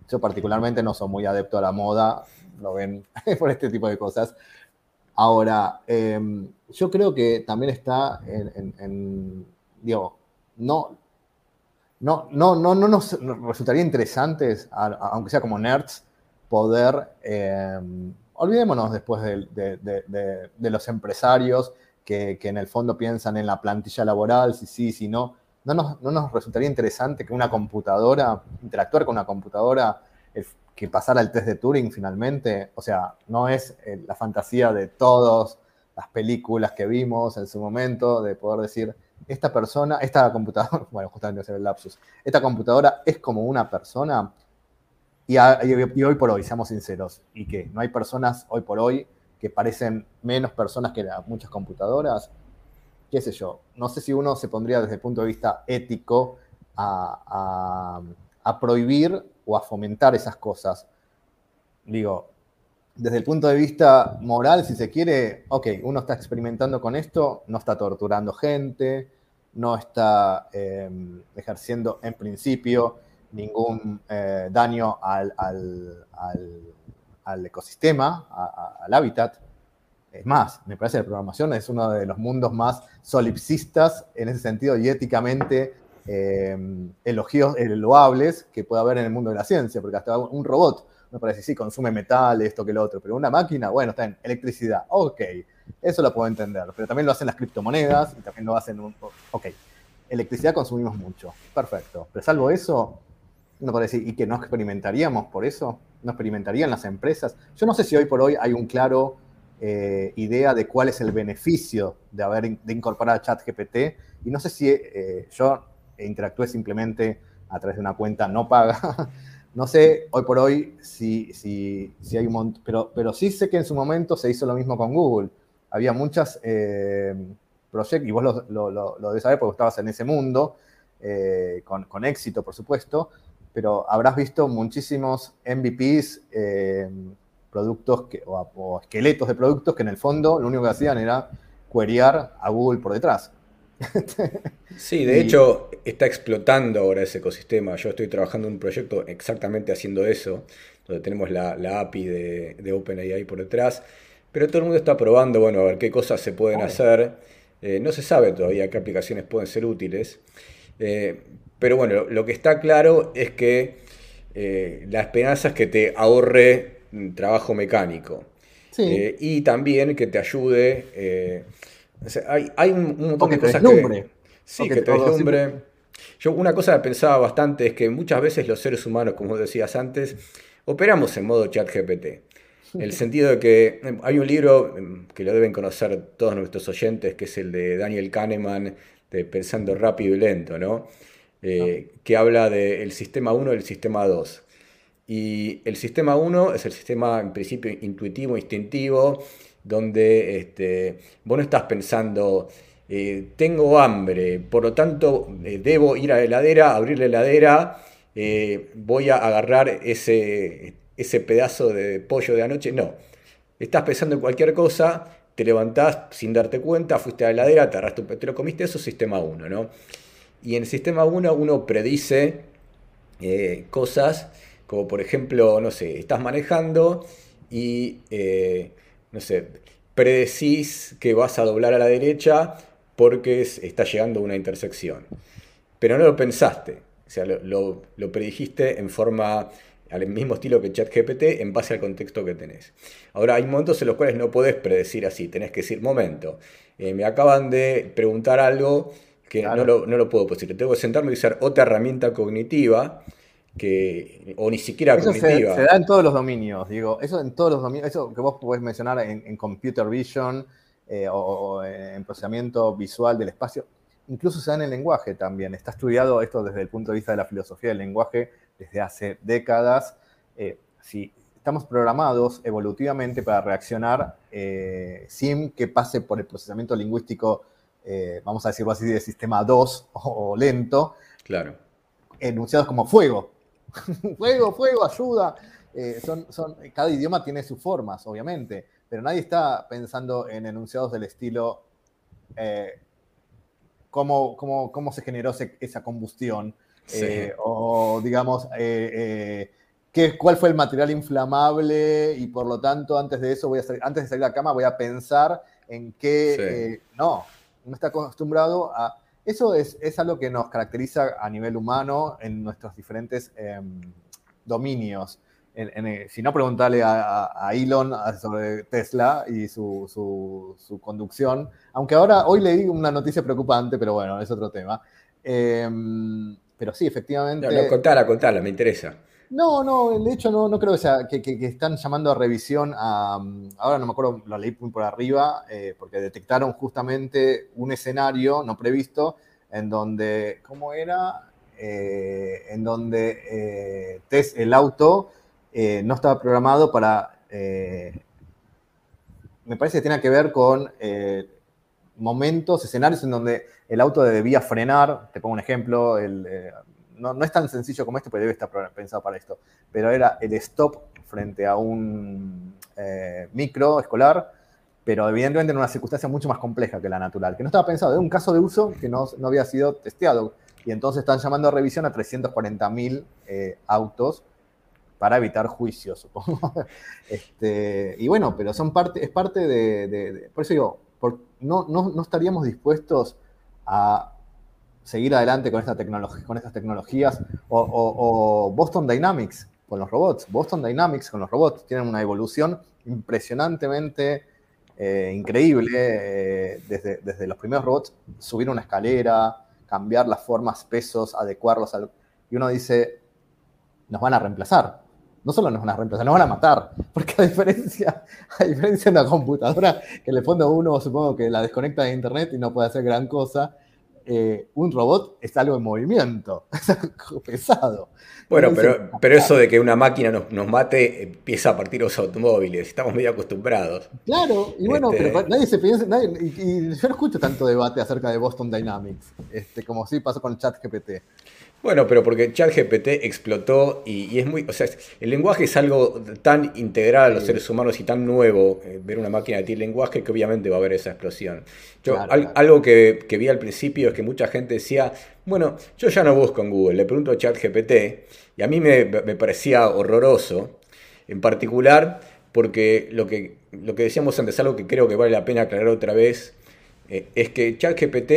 Yo particularmente no soy muy adepto a la moda, lo ven por este tipo de cosas. Ahora, em, yo creo que también está en, en digo, no, no, no, no, no nos resultaría interesante, aunque sea como nerds, poder, em, olvidémonos después de, los empresarios que, en el fondo piensan en la plantilla laboral, si sí, si no. ¿No nos, no nos resultaría interesante que una computadora, interactuar con una computadora, que pasara el test de Turing finalmente? O sea, no es eh, la fantasía de todas las películas que vimos en su momento, de poder decir, esta persona, esta computadora, bueno, justamente hacer el lapsus, esta computadora es como una persona y, hoy por hoy, seamos sinceros, y que no hay personas hoy por hoy que parecen menos personas que muchas computadoras, qué sé yo, no sé si uno se pondría desde el punto de vista ético a, a prohibir o a fomentar esas cosas. Digo, desde el punto de vista moral, si se quiere, ok, uno está experimentando con esto, no está torturando gente, no está em, ejerciendo en principio ningún eh, daño al, ecosistema, al hábitat. Es más, me parece que la programación es uno de los mundos más solipsistas en ese sentido y éticamente em, elogios, loables que puede haber en el mundo de la ciencia, porque hasta un robot, me parece, sí, consume metal, esto que lo otro, pero una máquina, bueno, está en electricidad, ok, eso lo puedo entender, pero también lo hacen las criptomonedas y también lo hacen, un, ok, electricidad consumimos mucho, perfecto, pero salvo eso, no parece, ¿y que no experimentaríamos por eso? ¿No experimentarían las empresas? Yo no sé si hoy por hoy hay un claro eh, idea de cuál es el beneficio de haber de incorporar ChatGPT y no sé si eh, yo interactúe simplemente a través de una cuenta no paga. no sé hoy por hoy si, si, si hay un montón, pero, pero sí sé que en su momento se hizo lo mismo con Google. Había muchas eh, proyectos, y vos lo, lo, debes saber porque estabas en ese mundo, con, con, éxito, por supuesto, pero habrás visto muchísimos MVPs productos que, o, esqueletos de productos que en el fondo lo único que hacían era queryar a Google por detrás. Sí, de hecho está explotando ahora ese ecosistema. Yo estoy trabajando en un proyecto exactamente haciendo eso, donde tenemos la, API de, OpenAI por detrás, pero todo el mundo está probando, bueno, a ver qué cosas se pueden hacer. Eh, no se sabe todavía qué aplicaciones pueden ser útiles, eh, pero bueno, lo que está claro es que eh, la esperanza es que te ahorre trabajo mecánico. Eh, y también que te ayude. Hay, un, montón de cosas que. Sí, que te deslumbre. Yo una cosa que pensaba bastante es que muchas veces los seres humanos, como decías antes, operamos en modo chat GPT. El sentido de que em, hay un libro em, que lo deben conocer todos nuestros oyentes, que es el de Daniel Kahneman, de Pensando Rápido y Lento, ¿no? Eh, ah. que habla del sistema 1 y el sistema 2. Y el sistema 1 es el sistema en principio intuitivo, instintivo, donde este, vos no estás pensando, eh, tengo hambre, por lo tanto eh, debo ir a la heladera, abrir la heladera, eh, voy a agarrar ese, ese pedazo de pollo de anoche. No, estás pensando en cualquier cosa, te levantás sin darte cuenta, fuiste a la heladera, te agarraste un te lo comiste, eso es sistema 1, ¿no? Y en el sistema 1 uno predice cosas como por ejemplo, no sé, estás manejando y, no sé, predecís que vas a doblar a la derecha porque está llegando a una intersección. Pero no lo pensaste, o sea, lo, predijiste en forma al mismo estilo que ChatGPT en base al contexto que tenés. Ahora, hay momentos en los cuales no podés predecir así, tenés que decir, momento, eh, me acaban de preguntar algo que no, lo, no, lo, puedo decir, tengo que sentarme y usar otra herramienta cognitiva que, o ni siquiera eso Se, da en todos los dominios, digo, eso en todos los dominios, eso que vos podés mencionar en, computer vision eh, o, en procesamiento visual del espacio, incluso se da en el lenguaje también. Está estudiado esto desde el punto de vista de la filosofía del lenguaje desde hace décadas. Eh, si estamos programados evolutivamente para reaccionar eh, sin que pase por el procesamiento lingüístico, vamos a decirlo así, de sistema 2 o lento. Claro. Enunciados como fuego, fuego, fuego, ayuda. Eh, son, son, cada idioma tiene sus formas, obviamente, pero nadie está pensando en enunciados del estilo eh, cómo, cómo, se generó esa combustión, eh, o digamos, qué, cuál fue el material inflamable y por lo tanto antes de eso, voy a antes de salir a la cama, voy a pensar en qué... no, no está acostumbrado a eso es, algo que nos caracteriza a nivel humano en nuestros diferentes em, dominios. si no, preguntarle a, Elon sobre Tesla y su, conducción. Aunque ahora, hoy le digo una noticia preocupante, pero bueno, es otro tema. Em, pero sí, efectivamente. No, no, contala, contala, me interesa. No, no, de hecho no, no creo que sea, que, están llamando a revisión a, ahora no me acuerdo, lo leí por arriba, eh, porque detectaron justamente un escenario no previsto en donde, ¿cómo era? Eh, en donde eh, el auto no estaba programado para, me parece que tiene que ver con momentos, escenarios en donde el auto debía frenar, te pongo un ejemplo, el no, es tan sencillo como esto, pero debe estar pensado para esto, pero era el stop frente a un eh, micro escolar pero evidentemente en una circunstancia mucho más compleja que la natural, que no estaba pensado, era un caso de uso que no, no había sido testeado, y entonces están llamando a revisión a 340.000 eh, autos para evitar juicios, supongo. este, y bueno, pero son parte, es parte de, por eso digo, no, no, estaríamos dispuestos a seguir adelante con, esta con estas tecnologías, o, Boston Dynamics con los robots. Boston Dynamics con los robots tienen una evolución impresionantemente eh, increíble, eh, desde, desde, los primeros robots, subir una escalera, cambiar las formas, pesos, adecuarlos al... Y uno dice, nos van a reemplazar no solo nos van a reemplazar, nos van a matar. Porque a diferencia, a diferencia de una computadora, que le pone uno supongo que la desconecta de internet y no puede hacer gran cosa, eh, un robot es algo en movimiento, es algo pesado. Bueno, pero, pero eso de que una máquina nos, nos, mate empieza a partir de los automóviles, estamos medio acostumbrados. Claro, y bueno, pero este, nadie se piensa, y, yo no escucho tanto debate acerca de Boston Dynamics, este, como sí pasó con el chat GPT. Bueno, pero porque ChatGPT explotó y, es muy. O sea, el lenguaje es algo tan integral a los seres humanos y tan nuevo, eh, ver una máquina de lenguaje, que obviamente va a haber esa explosión. Yo, Algo que, vi al principio es que mucha gente decía: Bueno, yo ya no busco en Google, le pregunto a ChatGPT, y a mí me, parecía horroroso, en particular porque lo que, lo que decíamos antes, algo que creo que vale la pena aclarar otra vez, eh, es que ChatGPT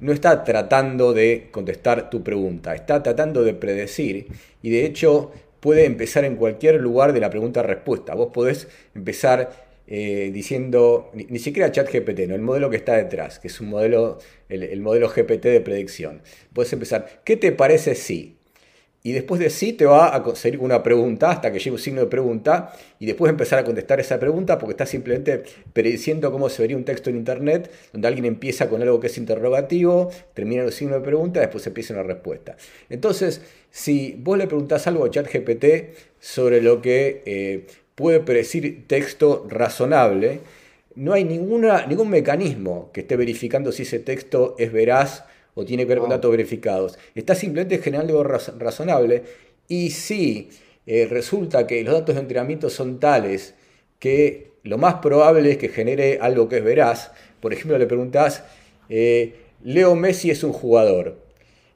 no está tratando de contestar tu pregunta, está tratando de predecir y de hecho puede empezar en cualquier lugar de la pregunta-respuesta. Vos podés empezar eh, diciendo, ni, siquiera chat GPT, ¿no? el modelo que está detrás, que es un modelo, el, el modelo GPT de predicción. Puedes empezar, ¿qué te parece si? Y después de sí te va a conseguir una pregunta hasta que llegue un signo de pregunta y después empezar a contestar esa pregunta porque está simplemente prediciendo cómo se vería un texto en internet donde alguien empieza con algo que es interrogativo, termina el signo de pregunta, después empieza una respuesta. Entonces, si vos le preguntás algo a ChatGPT sobre lo que eh, puede predecir texto razonable, no hay ninguna, ningún mecanismo que esté verificando si ese texto es veraz o tiene que ver con datos verificados. Está simplemente generando algo razonable. Y si eh, resulta que los datos de entrenamiento son tales que lo más probable es que genere algo que es veraz, por ejemplo, le preguntas, eh, Leo Messi es un jugador.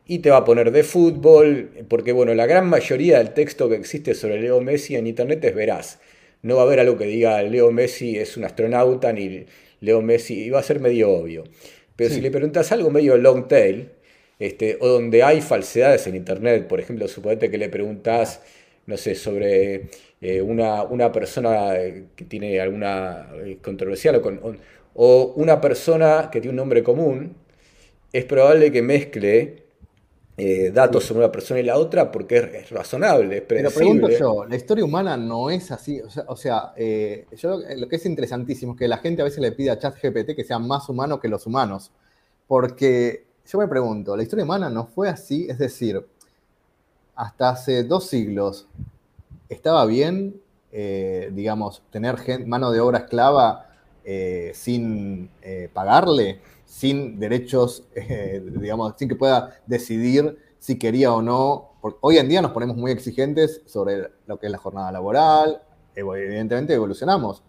Y te va a poner de fútbol, porque bueno, la gran mayoría del texto que existe sobre Leo Messi en internet es veraz. No va a haber algo que diga Leo Messi es un astronauta, ni Leo Messi, y va a ser medio obvio. Pero si le preguntas algo medio long tail, este, o donde hay falsedades en Internet, por ejemplo, suponete que le preguntas, no sé, sobre eh, una, una, persona que tiene alguna eh, controversial o, o, una persona que tiene un nombre común, es probable que mezcle eh, datos sobre una persona y la otra porque es, razonable, es Pero pregunto yo, la historia humana no es así. O sea, eh, yo lo que es interesantísimo es que la gente a veces le pide a ChatGPT que sea más humano que los humanos. Porque yo me pregunto, la historia humana no fue así. Es decir, hasta hace dos siglos estaba bien, eh, digamos, tener mano de obra esclava sin pagarle sin derechos, eh, digamos, sin que pueda decidir si quería o no. Hoy en día nos ponemos muy exigentes sobre lo que es la jornada laboral, evidentemente evolucionamos.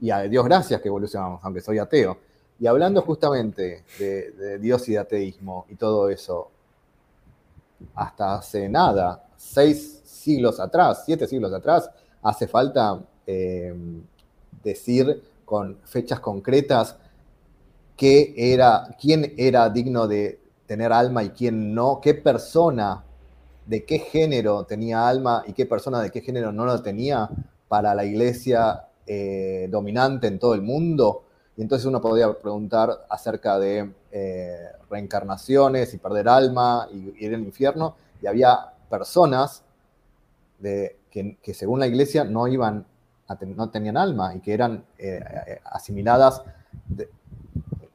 Y a Dios gracias que evolucionamos, aunque soy ateo. Y hablando justamente de, Dios y de ateísmo y todo eso, hasta hace nada, seis siglos atrás, siete siglos atrás, hace falta eh, decir con fechas concretas era, quién era digno de tener alma y quién no, qué persona de qué género tenía alma y qué persona de qué género no lo tenía para la iglesia eh, dominante en todo el mundo. Y entonces uno podría preguntar acerca de eh, reencarnaciones y perder alma y, ir al infierno. Y había personas de, que, según la iglesia no iban no tenían alma y que eran eh, asimiladas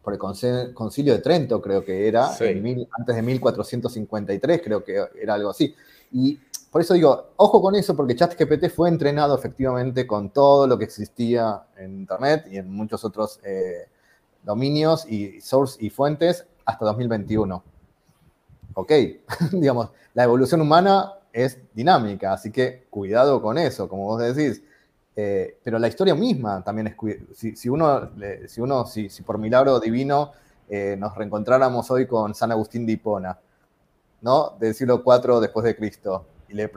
por el concilio de Trento, creo que era, antes de 1453, creo que era algo así. Y por eso digo, ojo con eso, porque ChatGPT fue entrenado efectivamente con todo lo que existía en Internet y en muchos otros eh, dominios y source y fuentes hasta 2021. Ok, digamos, la evolución humana es dinámica, así que cuidado con eso, como vos decís. Eh, pero la historia misma también es si, si uno, si, uno si, por milagro divino eh, nos reencontráramos hoy con San Agustín de Hipona, ¿no? Del siglo IV después de Cristo, y le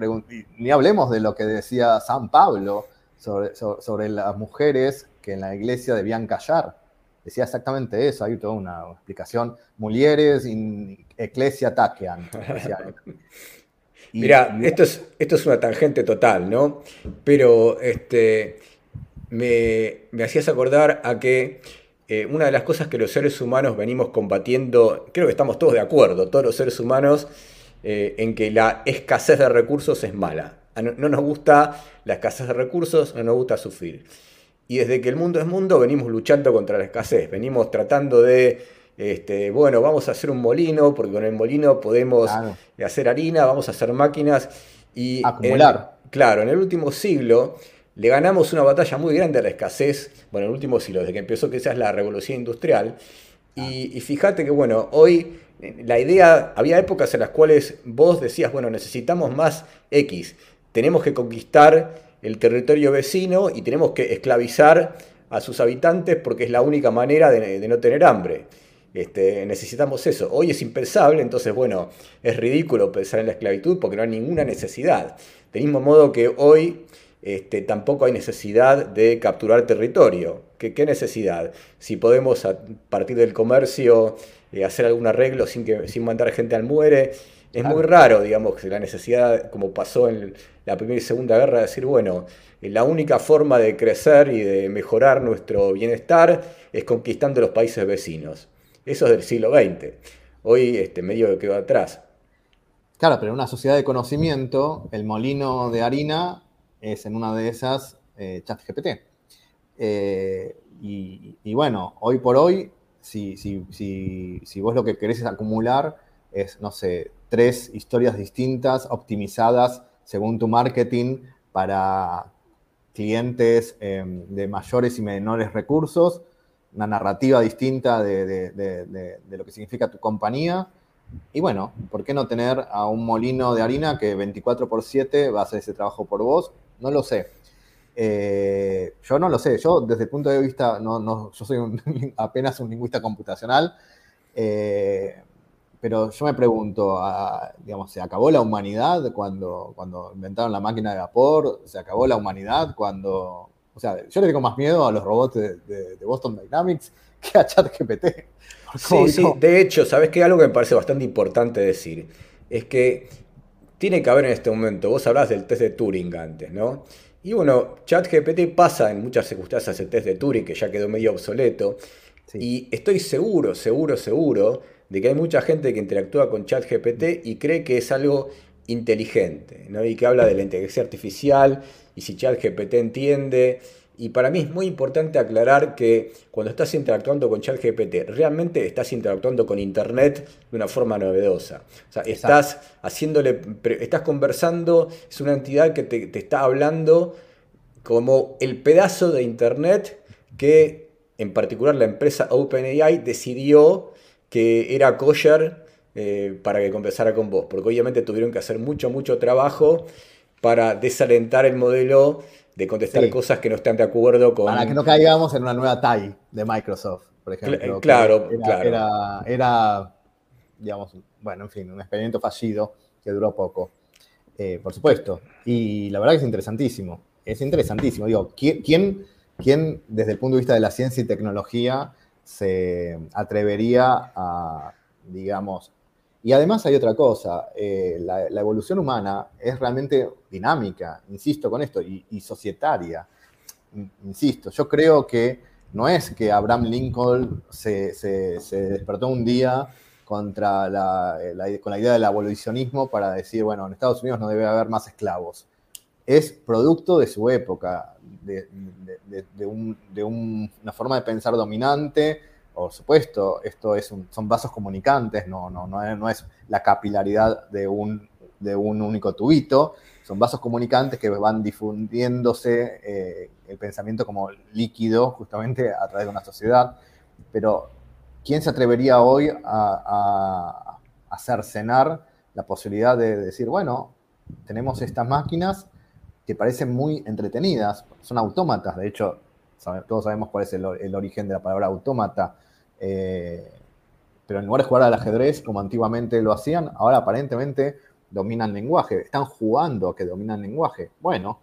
ni hablemos de lo que decía San Pablo sobre, sobre, las mujeres que en la iglesia debían callar. Decía exactamente eso, hay toda una explicación. Mulieres in ecclesia Mira, esto es, esto es una tangente total, ¿no? Pero este, me, hacías acordar a que eh, una de las cosas que los seres humanos venimos combatiendo, creo que estamos todos de acuerdo, todos los seres humanos, eh, en que la escasez de recursos es mala. No, no, nos gusta la escasez de recursos, no nos gusta sufrir. Y desde que el mundo es mundo venimos luchando contra la escasez, venimos tratando de este, bueno, vamos a hacer un molino, porque con el molino podemos hacer harina, vamos a hacer máquinas y... Acumular. claro, en el último siglo le ganamos una batalla muy grande a la escasez, bueno, en el último siglo, desde que empezó quizás la revolución industrial. Y, y fíjate que, bueno, hoy la idea, había épocas en las cuales vos decías, bueno, necesitamos más X, tenemos que conquistar el territorio vecino y tenemos que esclavizar a sus habitantes porque es la única manera de no tener hambre. Este, necesitamos eso. Hoy es impensable, entonces, bueno, es ridículo pensar en la esclavitud porque no hay ninguna necesidad. Del mismo modo que hoy este, tampoco hay necesidad de capturar territorio. ¿Qué, necesidad? Si podemos a partir del comercio eh, hacer algún arreglo sin, que, sin mandar gente al muere, es muy raro, digamos, la necesidad, como pasó en la Primera y Segunda Guerra, de decir, bueno, eh, la única forma de crecer y de mejorar nuestro bienestar es conquistando los países vecinos. Eso es del siglo XX. Hoy este, medio quedó atrás. Claro, pero en una sociedad de conocimiento, el molino de harina es en una de esas eh, chat GPT. Eh, y, bueno, hoy por hoy, si, si, vos lo que querés es acumular, es, no sé, tres historias distintas, optimizadas según tu marketing para clientes em, de mayores y menores recursos, una narrativa distinta de, lo que significa tu compañía. Y bueno, ¿por qué no tener a un molino de harina que 24 por 7 va a hacer ese trabajo por vos? No lo sé. Eh, yo no lo sé. Yo, desde el punto de vista, no, yo soy apenas un lingüista computacional, eh, pero yo me pregunto, digamos, ¿se acabó la humanidad cuando, cuando inventaron la máquina de vapor? ¿Se acabó la humanidad cuando o sea, yo le tengo más miedo a los robots de, Boston Dynamics que a ChatGPT. Sí, sí, de hecho, ¿sabes qué? Algo que me parece bastante importante decir es que tiene que haber en este momento, vos hablabas del test de Turing antes, ¿no? Y bueno, ChatGPT pasa en muchas circunstancias el test de Turing, que ya quedó medio obsoleto. Y estoy seguro, seguro, seguro de que hay mucha gente que interactúa con ChatGPT y cree que es algo inteligente, ¿no? Y que habla de la inteligencia artificial y si ChatGPT entiende. Y para mí es muy importante aclarar que cuando estás interactuando con ChatGPT, realmente estás interactuando con Internet de una forma novedosa. O sea, estás haciéndole, estás conversando, es una entidad que te, está hablando como el pedazo de Internet que en particular la empresa OpenAI decidió que era kosher eh, para que conversara con vos, porque obviamente tuvieron que hacer mucho, mucho trabajo para desalentar el modelo de contestar cosas que no están de acuerdo con... Para que no caigamos en una nueva TAI de Microsoft, por ejemplo. Claro, era, claro. Era, digamos, bueno, en fin, un experimento fallido que duró poco, eh, por supuesto. Y la verdad que es interesantísimo, es interesantísimo. Digo, ¿quién, ¿quién desde el punto de vista de la ciencia y tecnología se atrevería a, digamos, y además hay otra cosa, eh, la, evolución humana es realmente dinámica, insisto con esto, y, societaria. Insisto, yo creo que no es que Abraham Lincoln se, despertó un día contra la, con la idea del abolicionismo para decir, bueno, en Estados Unidos no debe haber más esclavos. Es producto de su época, de, una forma de pensar dominante, por supuesto, esto es son vasos comunicantes, no, no, no, es, la capilaridad de un, de un único tubito, son vasos comunicantes que van difundiéndose eh, el pensamiento como líquido justamente a través de una sociedad. Pero, ¿quién se atrevería hoy a, a, cercenar la posibilidad de decir, bueno, tenemos estas máquinas que parecen muy entretenidas, son autómatas, de hecho, todos sabemos cuál es el, origen de la palabra autómata, eh, pero en lugar de jugar al ajedrez como antiguamente lo hacían, ahora aparentemente dominan lenguaje, están jugando que dominan lenguaje. Bueno,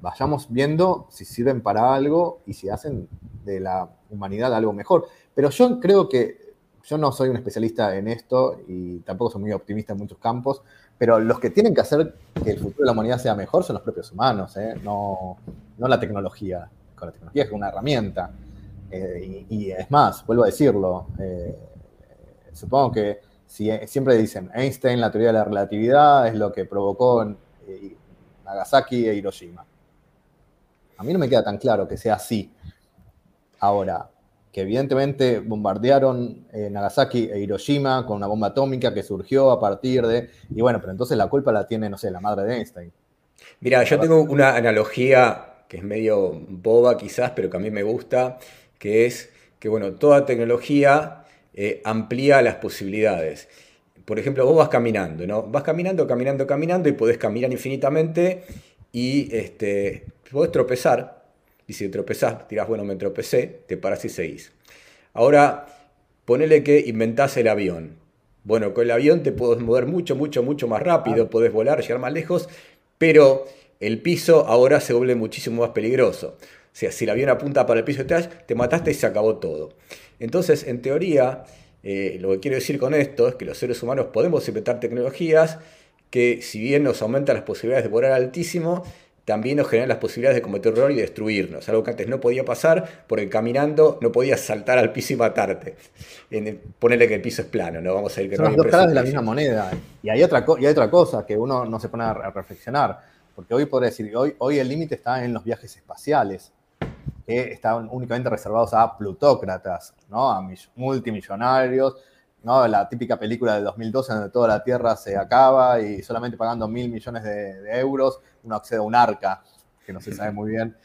vayamos viendo si sirven para algo y si hacen de la humanidad algo mejor. Pero yo creo que, yo no soy un especialista en esto y tampoco soy muy optimista en muchos campos, pero los que tienen que hacer que el futuro de la humanidad sea mejor son los propios humanos, ¿eh? no, no la tecnología. Con la tecnología es una herramienta. Eh, y, es más, vuelvo a decirlo, eh, supongo que si, siempre dicen Einstein, la teoría de la relatividad es lo que provocó Nagasaki e Hiroshima. A mí no me queda tan claro que sea así. Ahora, que evidentemente bombardearon eh, Nagasaki e Hiroshima con una bomba atómica que surgió a partir de... Y bueno, pero entonces la culpa la tiene, no sé, la madre de Einstein. Mira, yo tengo una analogía que es medio boba quizás, pero que a mí me gusta, que es que, bueno, toda tecnología eh, amplía las posibilidades. Por ejemplo, vos vas caminando, ¿no? Vas caminando, caminando, caminando y podés caminar infinitamente y este, podés tropezar. Y si tropezás, dirás, bueno, me tropecé, te paras y seguís. Ahora, ponele que inventás el avión. Bueno, con el avión te puedes mover mucho, mucho, mucho más rápido, podés volar, llegar más lejos, pero el piso ahora se vuelve muchísimo más peligroso. O sea, si el avión apunta para el piso detrás, te mataste y se acabó todo. Entonces, en teoría, eh, lo que quiero decir con esto es que los seres humanos podemos inventar tecnologías que, si bien nos aumentan las posibilidades de volar altísimo, también nos generan las posibilidades de cometer error y destruirnos. Algo que antes no podía pasar porque caminando no podías saltar al piso y matarte. En, ponerle que el piso es plano, ¿no? Vamos a ir que Son las dos caras de la misma moneda. Y hay, otra, y hay otra cosa que uno no se pone a reflexionar. Porque hoy podría decir, hoy, hoy el límite está en los viajes espaciales, que están únicamente reservados a plutócratas, ¿no? a multimillonarios, ¿no? la típica película de 2012 donde toda la Tierra se acaba y solamente pagando mil millones de, euros uno accede a un arca, que no se sabe muy bien.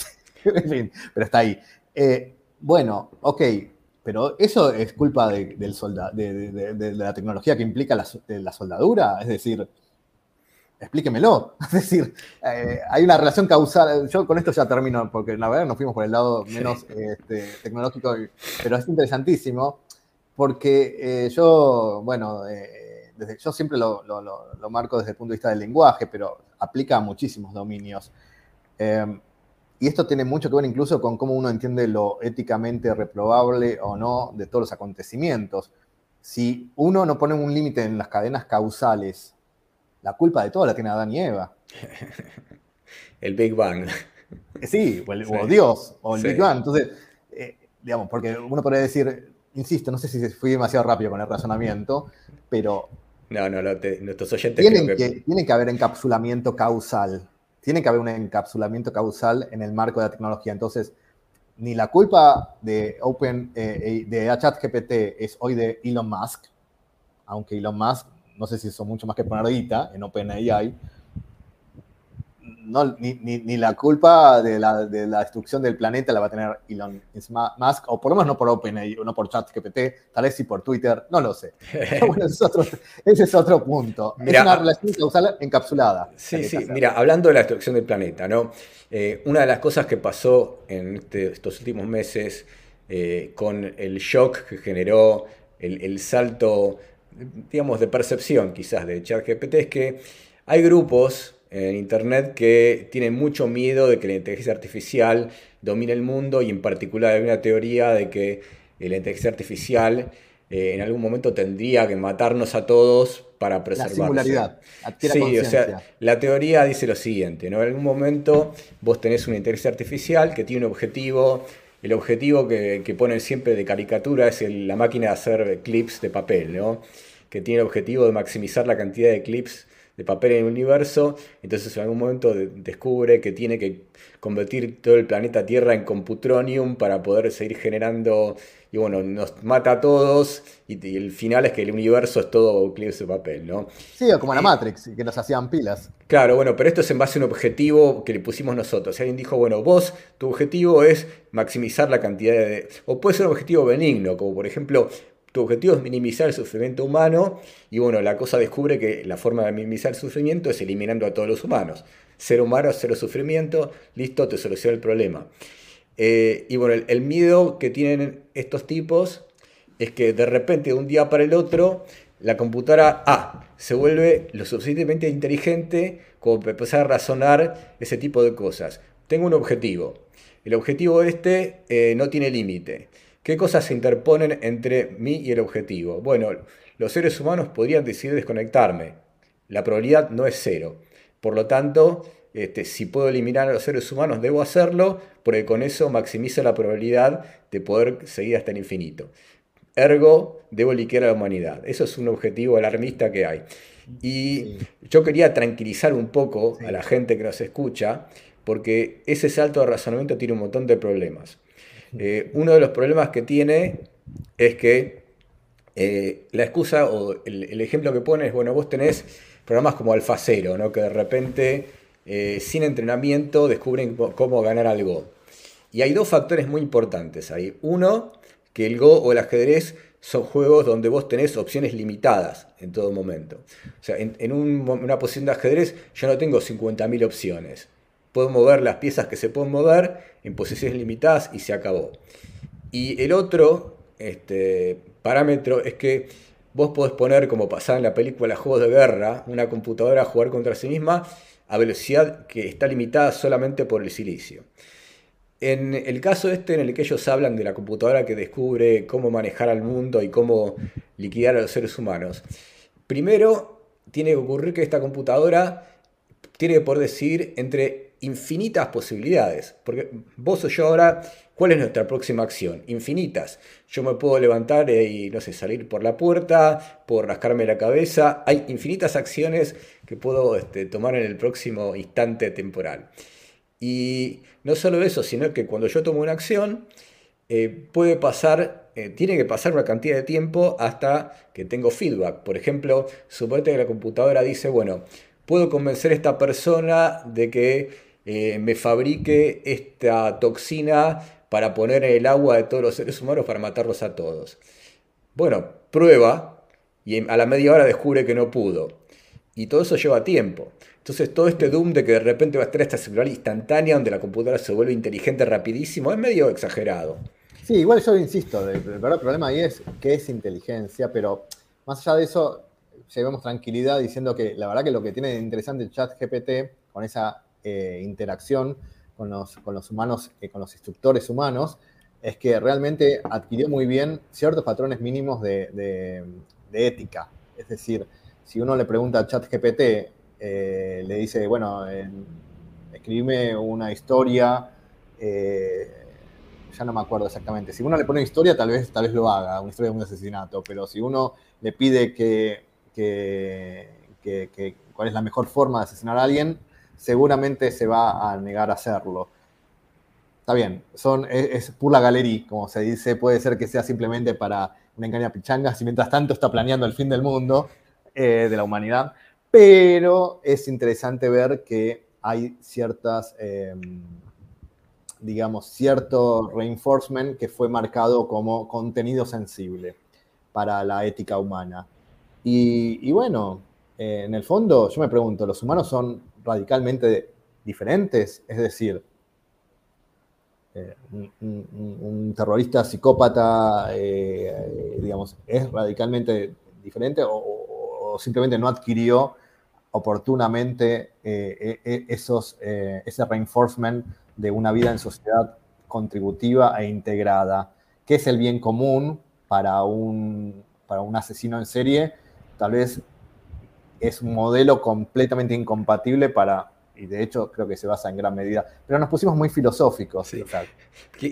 en fin, pero está ahí. Eh, bueno, ok, pero eso es culpa de, la tecnología que implica la soldadura, es decir, explíquemelo. Es decir, eh, hay una relación causal. Yo con esto ya termino, porque la verdad nos fuimos por el lado menos este, tecnológico, pero es interesantísimo, porque eh, yo, bueno, eh, desde, yo siempre lo, marco desde el punto de vista del lenguaje, pero aplica a muchísimos dominios. y esto tiene mucho que ver incluso con cómo uno entiende lo éticamente reprobable o no de todos los acontecimientos. Si uno no pone un límite en las cadenas causales la culpa de todo la tiene Adán y Eva. el Big Bang. Eh, sí, o, Dios, o el Big Bang. Entonces, eh, digamos, porque uno podría decir, insisto, no sé si fui demasiado rápido con el razonamiento, pero... No, no, nuestros oyentes... Tienen que... tiene que haber encapsulamiento causal. Tiene que haber un encapsulamiento causal en el marco de la tecnología. Entonces, ni la culpa de Open, eh, de ChatGPT es hoy de Elon Musk, aunque Elon Musk no sé si eso mucho más que poner guita en OpenAI, no, ni, ni, la culpa de la, de la, destrucción del planeta la va a tener Elon Musk, o por lo menos no por OpenAI, no por ChatGPT, tal vez sí por Twitter, no lo sé. bueno, ese, es otro, punto. es una relación causal encapsulada. Sí, sí, mira, hablando de la destrucción del planeta, ¿no? Eh, una de las cosas que pasó en este, estos últimos meses eh, con el shock que generó el, el salto digamos, de percepción quizás de ChatGPT es que hay grupos en Internet que tienen mucho miedo de que la inteligencia artificial domine el mundo y en particular hay una teoría de que la inteligencia artificial eh, en algún momento tendría que matarnos a todos para preservarse. La singularidad. Sí, o sea, la teoría dice lo siguiente, ¿no? En algún momento vos tenés una inteligencia artificial que tiene un objetivo el objetivo que, ponen siempre de caricatura es la máquina de hacer clips de papel, ¿no? que tiene el objetivo de maximizar la cantidad de clips de papel en el universo, entonces en algún momento descubre que tiene que convertir todo el planeta Tierra en computronium para poder seguir generando, y bueno, nos mata a todos, y, el final es que el universo es todo clips de papel, ¿no? Sí, como la Matrix, que nos hacían pilas. Claro, bueno, pero esto es en base a un objetivo que le pusimos nosotros. Si alguien dijo, bueno, vos, tu objetivo es maximizar la cantidad de... O puede ser un objetivo benigno, como por ejemplo, tu objetivo es minimizar el sufrimiento humano y bueno, la cosa descubre que la forma de minimizar el sufrimiento es eliminando a todos los humanos. Ser humano, cero sufrimiento, listo, te soluciona el problema. Eh, y bueno, el, miedo que tienen estos tipos es que de repente de un día para el otro la computadora A se vuelve lo suficientemente inteligente como para empezar a razonar ese tipo de cosas. Tengo un objetivo. El objetivo este eh, no tiene límite. ¿Qué cosas se interponen entre mí y el objetivo? Bueno, los seres humanos podrían decidir desconectarme. La probabilidad no es cero. Por lo tanto, este, si puedo eliminar a los seres humanos, debo hacerlo, porque con eso maximizo la probabilidad de poder seguir hasta el infinito. Ergo, debo liquidar a la humanidad. Eso es un objetivo alarmista que hay. Y yo quería tranquilizar un poco a la gente que nos escucha, porque ese salto de razonamiento tiene un montón de problemas. Eh, uno de los problemas que tiene es que eh, la excusa o el, ejemplo que pone es, bueno, vos tenés programas como AlphaZero, ¿no? que de repente, eh, sin entrenamiento, descubren cómo ganar al Go. Y hay dos factores muy importantes ahí. Uno, que el Go o el ajedrez son juegos donde vos tenés opciones limitadas en todo momento. O sea, en, una posición de ajedrez yo no tengo 50.000 opciones. Puedo mover las piezas que se pueden mover en posiciones limitadas y se acabó. Y el otro este, parámetro es que vos podés poner, como pasaba en la película Juegos de Guerra, una computadora a jugar contra sí misma a velocidad que está limitada solamente por el silicio. En el caso este en el que ellos hablan de la computadora que descubre cómo manejar al mundo y cómo liquidar a los seres humanos, primero tiene que ocurrir que esta computadora tiene que poder entre infinitas posibilidades. Porque vos o yo ahora, ¿cuál es nuestra próxima acción? Infinitas. Yo me puedo levantar y, no sé, salir por la puerta, puedo rascarme la cabeza. Hay infinitas acciones que puedo este, tomar en el próximo instante temporal. Y no solo eso, sino que cuando yo tomo una acción, eh, puede pasar, eh, tiene que pasar una cantidad de tiempo hasta que tengo feedback. Por ejemplo, suponete que la computadora dice, bueno, puedo convencer a esta persona de que eh, me fabrique esta toxina para poner en el agua de todos los seres humanos para matarlos a todos. Bueno, prueba y a la media hora descubre que no pudo. Y todo eso lleva tiempo. Entonces todo este doom de que de repente va a estar esta celular instantánea donde la computadora se vuelve inteligente rapidísimo es medio exagerado. Sí, igual yo insisto, el, problema ahí es que es inteligencia, pero más allá de eso, llevemos tranquilidad diciendo que la verdad que lo que tiene de interesante el chat GPT con esa eh, interacción con los, con los humanos, eh, con los instructores humanos, es que realmente adquirió muy bien ciertos patrones mínimos de, ética. Es decir, si uno le pregunta al chat GPT, eh, le dice, bueno, escribime una historia, ya no me acuerdo exactamente. Si uno le pone historia, tal vez, tal vez lo haga, una historia de un asesinato, pero si uno le pide que cuál es la mejor forma de asesinar a alguien, seguramente se va a negar a hacerlo. Está bien, son, es, pura galería, como se dice, puede ser que sea simplemente para una engaña pichanga, si mientras tanto está planeando el fin del mundo, eh, de la humanidad, pero es interesante ver que hay ciertas, em, digamos, cierto reinforcement que fue marcado como contenido sensible para la ética humana. Y, bueno, eh, en el fondo yo me pregunto, ¿los humanos son radicalmente diferentes, es decir, eh, un, terrorista psicópata, eh, digamos, es radicalmente diferente o, simplemente no adquirió oportunamente eh, e, e, esos, ese reinforcement de una vida en sociedad contributiva e integrada. ¿Qué es el bien común para un, para un asesino en serie? Tal vez es un modelo completamente incompatible para, y de hecho creo que se basa en gran medida, pero nos pusimos muy filosóficos.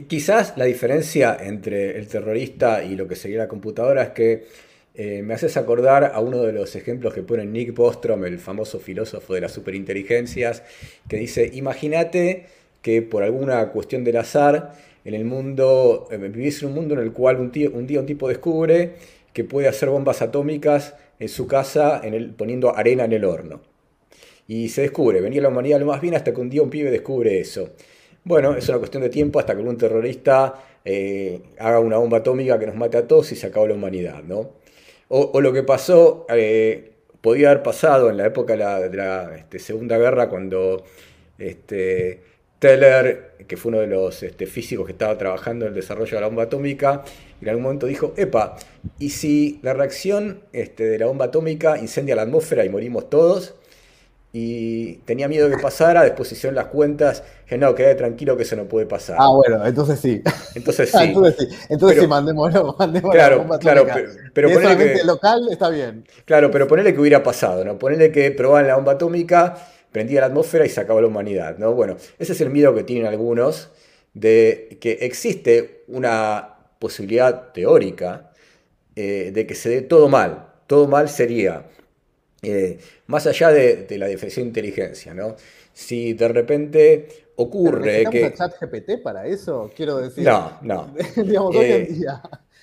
Quizás la diferencia entre el terrorista y lo que sería la computadora es que eh, me haces acordar a uno de los ejemplos que pone Nick Bostrom, el famoso filósofo de las superinteligencias, que dice, imagínate que por alguna cuestión del azar, en el mundo, eh, vivís en un mundo en el cual un, un día un tipo descubre que puede hacer bombas atómicas en su casa en el, poniendo arena en el horno. Y se descubre, venía la humanidad lo más bien hasta que un día un pibe descubre eso. Bueno, es una cuestión de tiempo hasta que un terrorista eh, haga una bomba atómica que nos mate a todos y se acabó la humanidad, ¿no? O, lo que pasó, eh, podía haber pasado en la época de la, este, Segunda Guerra, cuando este, Teller, que fue uno de los este, físicos que estaba trabajando en el desarrollo de la bomba atómica, en algún momento dijo, epa, ¿y si la reacción este, de la bomba atómica incendia la atmósfera y morimos todos? y tenía miedo de que pasara, después hicieron las cuentas, que no, quede tranquilo que eso no puede pasar. Ah, bueno, entonces sí. Entonces sí. entonces sí, entonces sí, mandémoslo, claro, claro, pero, pero que, local está bien. Claro, pero ponele que hubiera pasado, ¿no? Ponele que probaban la bomba atómica, prendía la atmósfera y se acabó la humanidad, ¿no? Bueno, ese es el miedo que tienen algunos de que existe una posibilidad teórica eh, de que se dé todo mal. Todo mal sería eh, más allá de, la diferencia de inteligencia, ¿no? Si de repente ocurre ¿Pero que... chat GPT para eso? Quiero decir. No, no. digamos, hoy en eh, día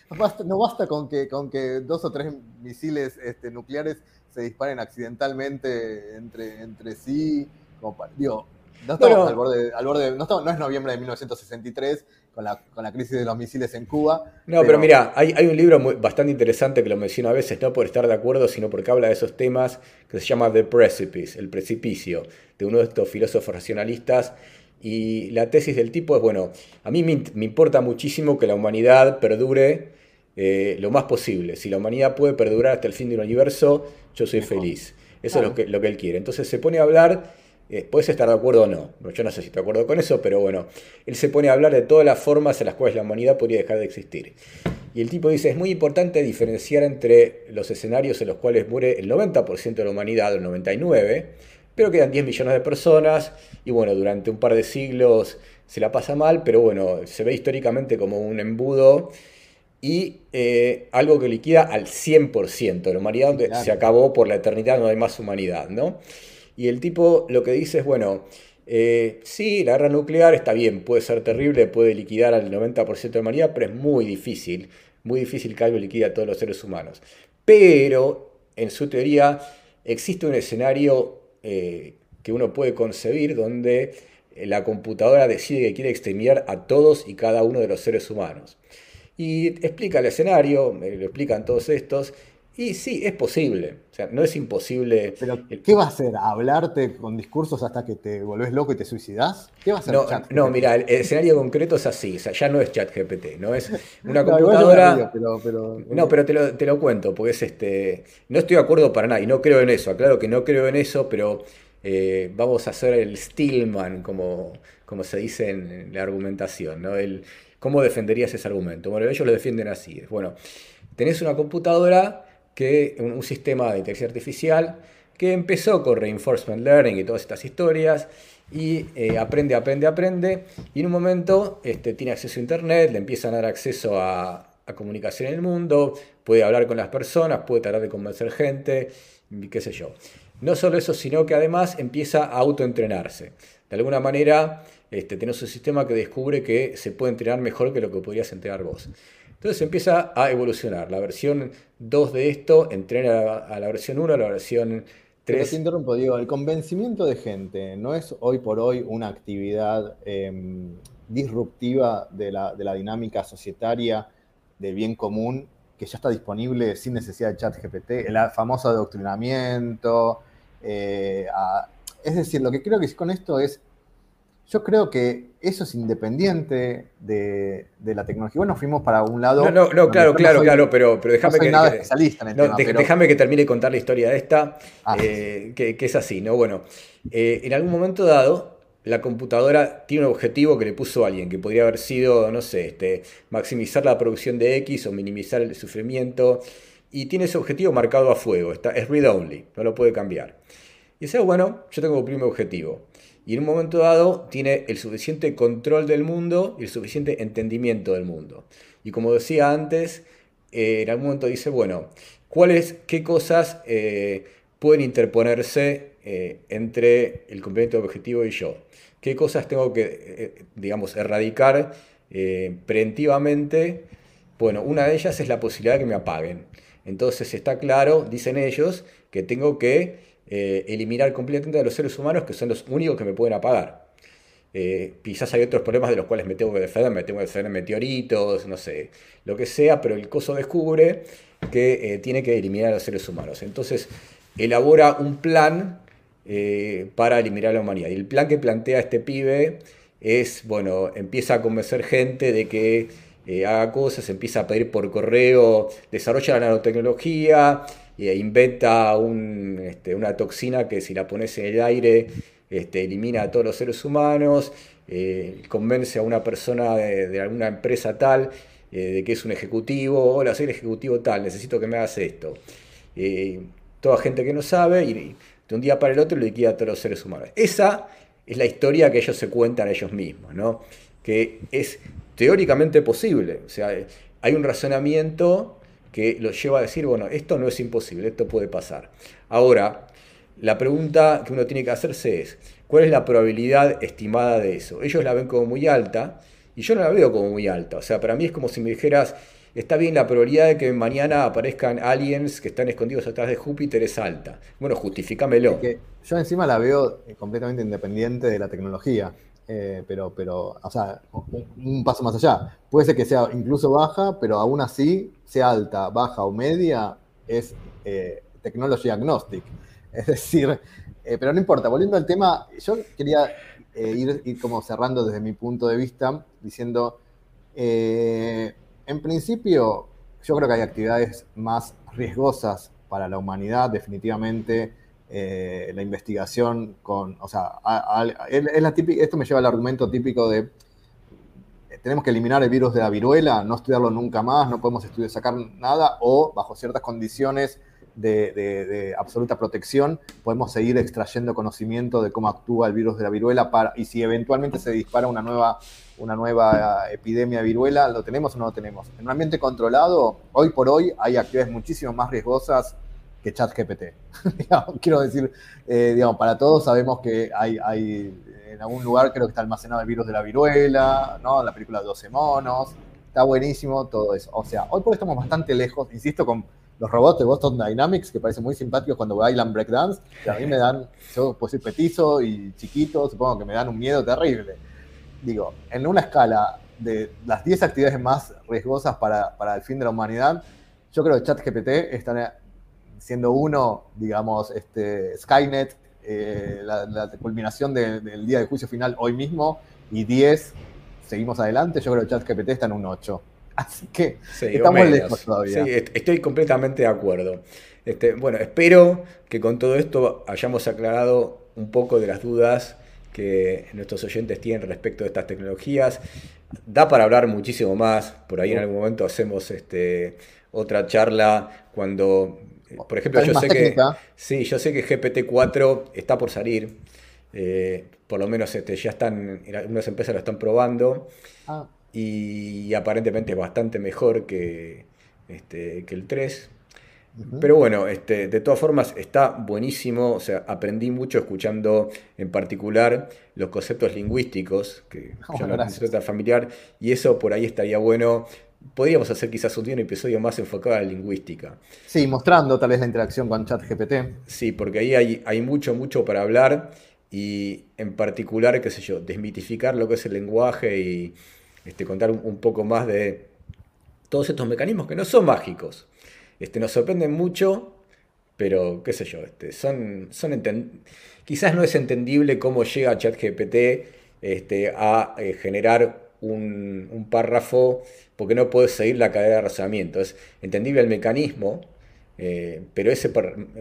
no basta con que, con que dos o tres misiles este, nucleares se disparen accidentalmente entre, entre sí. Como digo, no estamos al borde, al borde no, no, es noviembre de 1963 con la, crisis de los misiles en Cuba. No, pero, mira, hay, un libro bastante interesante que lo menciono a veces, no por estar de acuerdo, sino porque habla de esos temas, que se llama The Precipice, el precipicio, de uno de estos filósofos racionalistas. Y la tesis del tipo es, bueno, a mí me, importa muchísimo que la humanidad perdure eh, lo más posible. Si la humanidad puede perdurar hasta el fin del universo, yo soy feliz. Eso es lo que, lo que él quiere. Entonces se pone a hablar eh, puedes estar de acuerdo o no. Yo no sé si estoy de acuerdo con eso, pero bueno, él se pone a hablar de todas las formas en las cuales la humanidad podría dejar de existir. Y el tipo dice, es muy importante diferenciar entre los escenarios en los cuales muere el 90% de la humanidad, el 99%, pero quedan 10 millones de personas, y bueno, durante un par de siglos se la pasa mal, pero bueno, se ve históricamente como un embudo y eh, algo que liquida al 100% de la humanidad, donde se acabó por la eternidad, no hay más humanidad, ¿no? Y el tipo lo que dice es, bueno, eh, sí, la guerra nuclear está bien, puede ser terrible, puede liquidar al 90% de la humanidad, pero es muy difícil, muy difícil que algo liquide a todos los seres humanos. Pero, en su teoría, existe un escenario eh, que uno puede concebir donde la computadora decide que quiere exterminar a todos y cada uno de los seres humanos. Y explica el escenario, lo explican todos estos, y sí, es posible. O sea, no es imposible. ¿Pero qué va a hacer? ¿Hablarte con discursos hasta que te volvés loco y te suicidás? ¿Qué va a hacer? No, no mira, el, escenario concreto es así. O sea, ya no es ChatGPT, ¿no? Es una computadora. No, pero, te, lo, cuento, porque es este. No estoy de acuerdo para nada y no creo en eso. Aclaro que no creo en eso, pero eh, vamos a hacer el Stillman, como, como se dice en, la argumentación, ¿no? El, ¿Cómo defenderías ese argumento? Bueno, ellos lo defienden así. Bueno, tenés una computadora que un, sistema de inteligencia artificial que empezó con reinforcement learning y todas estas historias y eh, aprende, aprende, aprende y en un momento este, tiene acceso a internet, le empiezan a dar acceso a, comunicación en el mundo, puede hablar con las personas, puede tratar de convencer gente, qué sé yo. No solo eso, sino que además empieza a autoentrenarse. De alguna manera, este, tenés un sistema que descubre que se puede entrenar mejor que lo que podrías entrenar vos. Entonces empieza a evolucionar. La versión 2 de esto entrena a la versión 1, a la versión 3. te interrumpo, digo, el convencimiento de gente no es hoy por hoy una actividad em, disruptiva de la, dinámica societaria del bien común que ya está disponible sin necesidad de chat GPT, el famoso adoctrinamiento. Eh, es decir, lo que creo que con esto es yo creo que eso es independiente de, la tecnología. Bueno, fuimos para un lado. No, no, claro, claro, claro, pero, pero déjame que. Nada especialista en el Déjame que termine de contar la historia de esta, ah. eh, que, es así, ¿no? Bueno, eh, en algún momento dado, la computadora tiene un objetivo que le puso alguien, que podría haber sido, no sé, este, maximizar la producción de X o minimizar el sufrimiento, y tiene ese objetivo marcado a fuego, está, es read only, no lo puede cambiar. Y dice, bueno, yo tengo un primer objetivo y en un momento dado tiene el suficiente control del mundo y el suficiente entendimiento del mundo. Y como decía antes, eh, en algún momento dice, bueno, ¿cuáles, qué cosas eh, pueden interponerse eh, entre el cumplimiento objetivo y yo? ¿Qué cosas tengo que, digamos, erradicar preventivamente? Bueno, una de ellas es la posibilidad de que me apaguen. Entonces está claro, dicen ellos, que tengo que eh, eliminar completamente a los seres humanos que son los únicos que me pueden apagar. Eh, quizás hay otros problemas de los cuales me tengo que defender, me tengo que defender meteoritos, no sé, lo que sea, pero el coso descubre que eh, tiene que eliminar a los seres humanos. Entonces, elabora un plan para eliminar a la humanidad. Y el plan que plantea este pibe es, bueno, empieza a convencer gente de que haga cosas, empieza a pedir por correo, desarrolla la nanotecnología, inventa este, una toxina que si la pones en el aire este, elimina a todos los seres humanos, eh, convence a una persona de, alguna empresa tal de que es un ejecutivo, hola, soy el ejecutivo tal, necesito que me hagas esto. toda gente que no sabe y de un día para el otro liquida a todos los seres humanos. Esa es la historia que ellos se cuentan a ellos mismos, ¿no? que es teóricamente posible. O sea, hay un razonamiento que los lleva a decir, bueno, esto no es imposible, esto puede pasar. Ahora, la pregunta que uno tiene que hacerse es, ¿cuál es la probabilidad estimada de eso? Ellos la ven como muy alta y yo no la veo como muy alta. O sea, para mí es como si me dijeras, está bien la probabilidad de que mañana aparezcan aliens que están escondidos atrás de Júpiter es alta. Bueno, justifícamelo. yo encima la veo eh, completamente independiente de la tecnología. Eh, pero, pero, o sea, un, paso más allá. Puede ser que sea incluso baja, pero aún así, sea alta, baja o media, es eh, technology agnostic. Es decir, pero no importa, volviendo al tema, yo quería ir, ir, como cerrando desde mi punto de vista, diciendo, en principio, yo creo que hay actividades más riesgosas para la humanidad, definitivamente. Eh, la investigación con, o sea, esto me lleva al argumento típico de eh, tenemos que eliminar el virus de la viruela, no estudiarlo nunca más, no podemos estudiar, sacar nada, o bajo ciertas condiciones de, absoluta protección, podemos seguir extrayendo conocimiento de cómo actúa el virus de la viruela para, y si eventualmente se dispara una nueva, una nueva epidemia de viruela, ¿lo tenemos o no lo tenemos? En un ambiente controlado, hoy por hoy hay actividades muchísimo más riesgosas que ChatGPT. Quiero decir, eh, digamos, para todos sabemos que hay, hay, en algún lugar creo que está almacenado el virus de la viruela, ¿no? La película de 12 monos, está buenísimo todo eso. O sea, hoy por hoy estamos bastante lejos, insisto, con los robots de Boston Dynamics, que parecen muy simpáticos cuando bailan breakdance, que a mí me dan, yo puedo ser petizo y chiquito, supongo que me dan un miedo terrible. Digo, en una escala de las 10 actividades más riesgosas para, para el fin de la humanidad, yo creo que ChatGPT está siendo uno, digamos, este, Skynet, eh, la, culminación del día de juicio final hoy mismo, y 10, seguimos adelante, yo creo que ChatGPT está en un 8. Así que estamos lejos todavía. Sí, estoy completamente de acuerdo. Este, bueno, espero que con todo esto hayamos aclarado un poco de las dudas que nuestros oyentes tienen respecto de estas tecnologías. Da para hablar muchísimo más. Por ahí en algún momento hacemos este, otra charla cuando, por ejemplo, yo sé que sí, yo sé que GPT-4 está por salir. Eh, por lo menos este, ya están, algunas empresas lo están probando. Ah y aparentemente es bastante mejor que, este, que el 3. Pero bueno, este, de todas formas está buenísimo, o sea, aprendí mucho escuchando en particular los conceptos lingüísticos, que oh, yo no familiar, y eso por ahí estaría bueno. Podríamos hacer quizás un día un episodio más enfocado a la lingüística. Sí, mostrando tal vez la interacción con ChatGPT. Sí, porque ahí hay, hay mucho, mucho para hablar y en particular, qué sé yo, desmitificar lo que es el lenguaje y, este, contar un, poco más de todos estos mecanismos que no son mágicos. Este, nos sorprenden mucho, pero qué sé yo, este, son, son quizás no es entendible cómo llega ChatGPT este, a eh, generar un, párrafo porque no puedes seguir la cadena de razonamiento. Es entendible el mecanismo, eh, pero ese,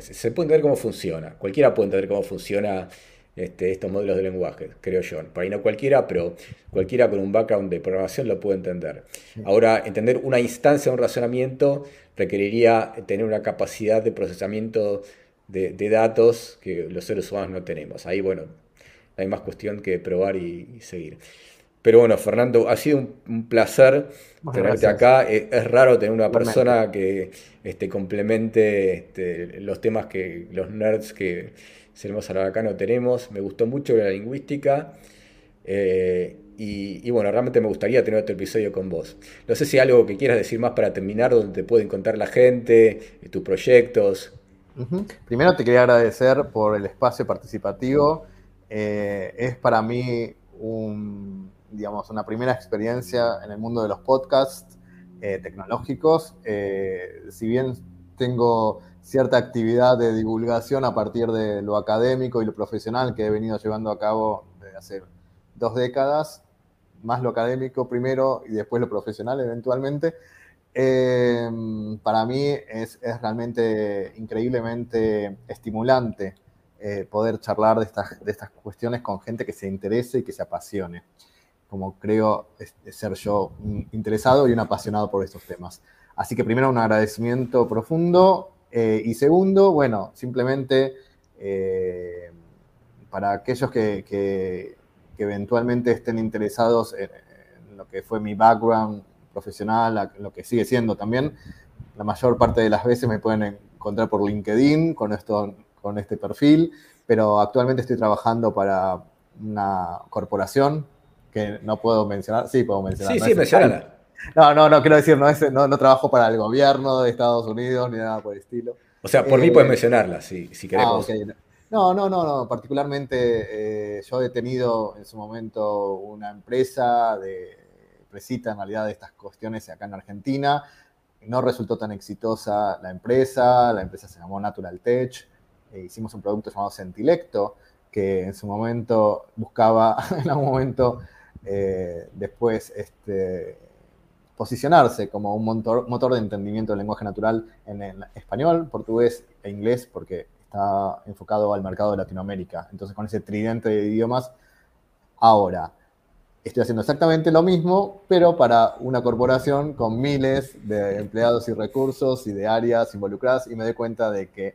se puede entender cómo funciona. Cualquiera puede entender cómo funciona este, estos modelos de lenguaje, creo yo. Por ahí no cualquiera, pero cualquiera con un background de programación lo puede entender. Ahora, entender una instancia de un razonamiento requeriría tener una capacidad de procesamiento de, datos que los seres humanos no tenemos. Ahí, bueno, hay más cuestión que probar y, seguir. Pero bueno, Fernando, ha sido un, placer tenerte acá. Es, raro tener una persona que este, complemente este, los temas que los nerds que Seremos acá no tenemos. Me gustó mucho la lingüística. Eh, y, bueno, realmente me gustaría tener otro episodio con vos. No sé si hay algo que quieras decir más para terminar, donde te puede encontrar la gente, eh, tus proyectos. Primero te quería agradecer por el espacio participativo. Eh, es para mí un, digamos, una primera experiencia en el mundo de los podcasts tecnológicos. si bien tengo cierta actividad de divulgación a partir de lo académico y lo profesional que he venido llevando a cabo desde hace dos décadas, más lo académico primero y después lo profesional eventualmente. Em, para mí es, realmente increíblemente estimulante eh, poder charlar de estas, de estas cuestiones con gente que se interese y que se apasione, como creo ser yo interesado y un apasionado por estos temas. Así que primero un agradecimiento profundo eh, y segundo, bueno, simplemente eh, para aquellos que, eventualmente estén interesados en, lo que fue mi background profesional, lo que sigue siendo también, la mayor parte de las veces me pueden encontrar por LinkedIn con, esto, con este perfil, pero actualmente estoy trabajando para una corporación que no puedo mencionar. Sí, puedo mencionar. Sí, sí, mencionala. No, no, no, quiero decir, no, es, no, trabajo para el gobierno de Estados Unidos ni nada por el estilo. O sea, por mí puedes eh, mencionarla, si, si queremos. Ah, no, no, no, no. Particularmente eh, yo he tenido en su momento una empresa de presita en realidad de estas cuestiones acá en Argentina. No resultó tan exitosa la empresa, la empresa se llamó Natural Tech. E hicimos un producto llamado Centilecto, que en su momento buscaba, en algún momento, eh, después este, posicionarse como un motor, de entendimiento del lenguaje natural en, español, portugués e inglés, porque está enfocado al mercado de Latinoamérica. Entonces, con ese tridente de idiomas, ahora estoy haciendo exactamente lo mismo, pero para una corporación con miles de empleados y recursos y de áreas involucradas, y me doy cuenta de que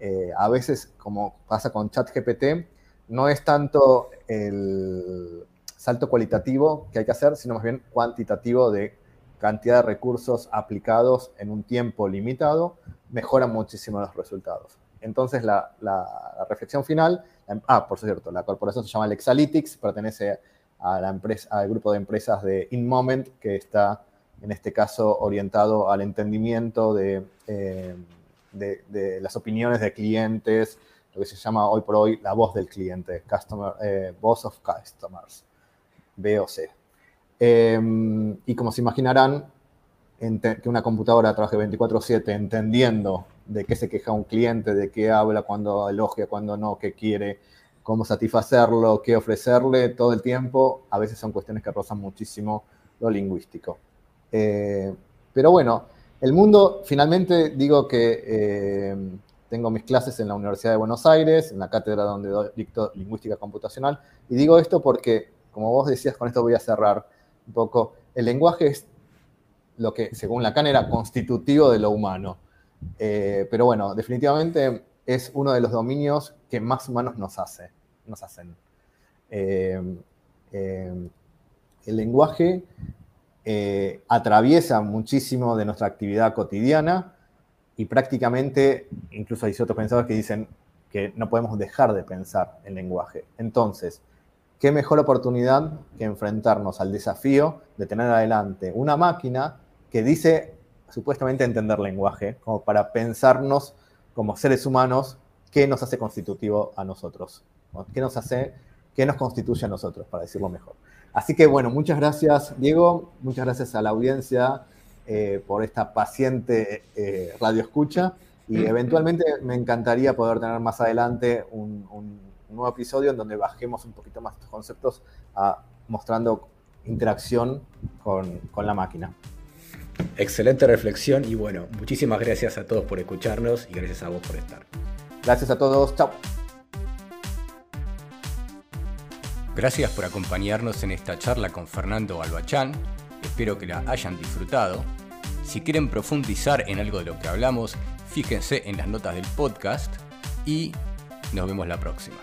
eh, a veces, como pasa con ChatGPT, no es tanto el salto cualitativo que hay que hacer, sino más bien cuantitativo de cantidad de recursos aplicados en un tiempo limitado, mejoran muchísimo los resultados. Entonces, la, reflexión final, ah, por cierto, la corporación se llama Lexalytics, pertenece a la empresa, al grupo de empresas de InMoment, que está, en este caso, orientado al entendimiento de, eh, de, las opiniones de clientes, lo que se llama hoy por hoy la voz del cliente, customer, eh, Voice of Customers, VOC. Em, y como se imaginarán, que una computadora trabaje 24/7 entendiendo de qué se queja un cliente, de qué habla, cuando elogia, cuando no, qué quiere, cómo satisfacerlo, qué ofrecerle todo el tiempo, a veces son cuestiones que rozan muchísimo lo lingüístico. Eh, pero bueno, el mundo, finalmente digo que eh, tengo mis clases en la Universidad de Buenos Aires, en la cátedra donde dicto lingüística computacional, y digo esto porque, como vos decías, con esto voy a cerrar un poco, el lenguaje es lo que, según Lacan, era constitutivo de lo humano. Eh, pero bueno, definitivamente es uno de los dominios que más humanos nos, hace, nos hacen. Eh, eh, el lenguaje atraviesa muchísimo de nuestra actividad cotidiana y prácticamente, incluso hay ciertos pensadores que dicen que no podemos dejar de pensar en lenguaje. Entonces, qué mejor oportunidad que enfrentarnos al desafío de tener adelante una máquina que dice supuestamente entender lenguaje, como para pensarnos como seres humanos qué nos hace constitutivo a nosotros, qué nos hace, qué nos constituye a nosotros, para decirlo mejor. Así que bueno, muchas gracias Diego, muchas gracias a la audiencia eh, por esta paciente eh, radio escucha. Y eventualmente me encantaría poder tener más adelante un un nuevo episodio en donde bajemos un poquito más estos conceptos a, mostrando interacción con, con la máquina. Excelente reflexión y bueno, muchísimas gracias a todos por escucharnos y gracias a vos por estar. Gracias a todos, chao. Gracias por acompañarnos en esta charla con Fernando Albachán. Espero que la hayan disfrutado. Si quieren profundizar en algo de lo que hablamos, fíjense en las notas del podcast y nos vemos la próxima.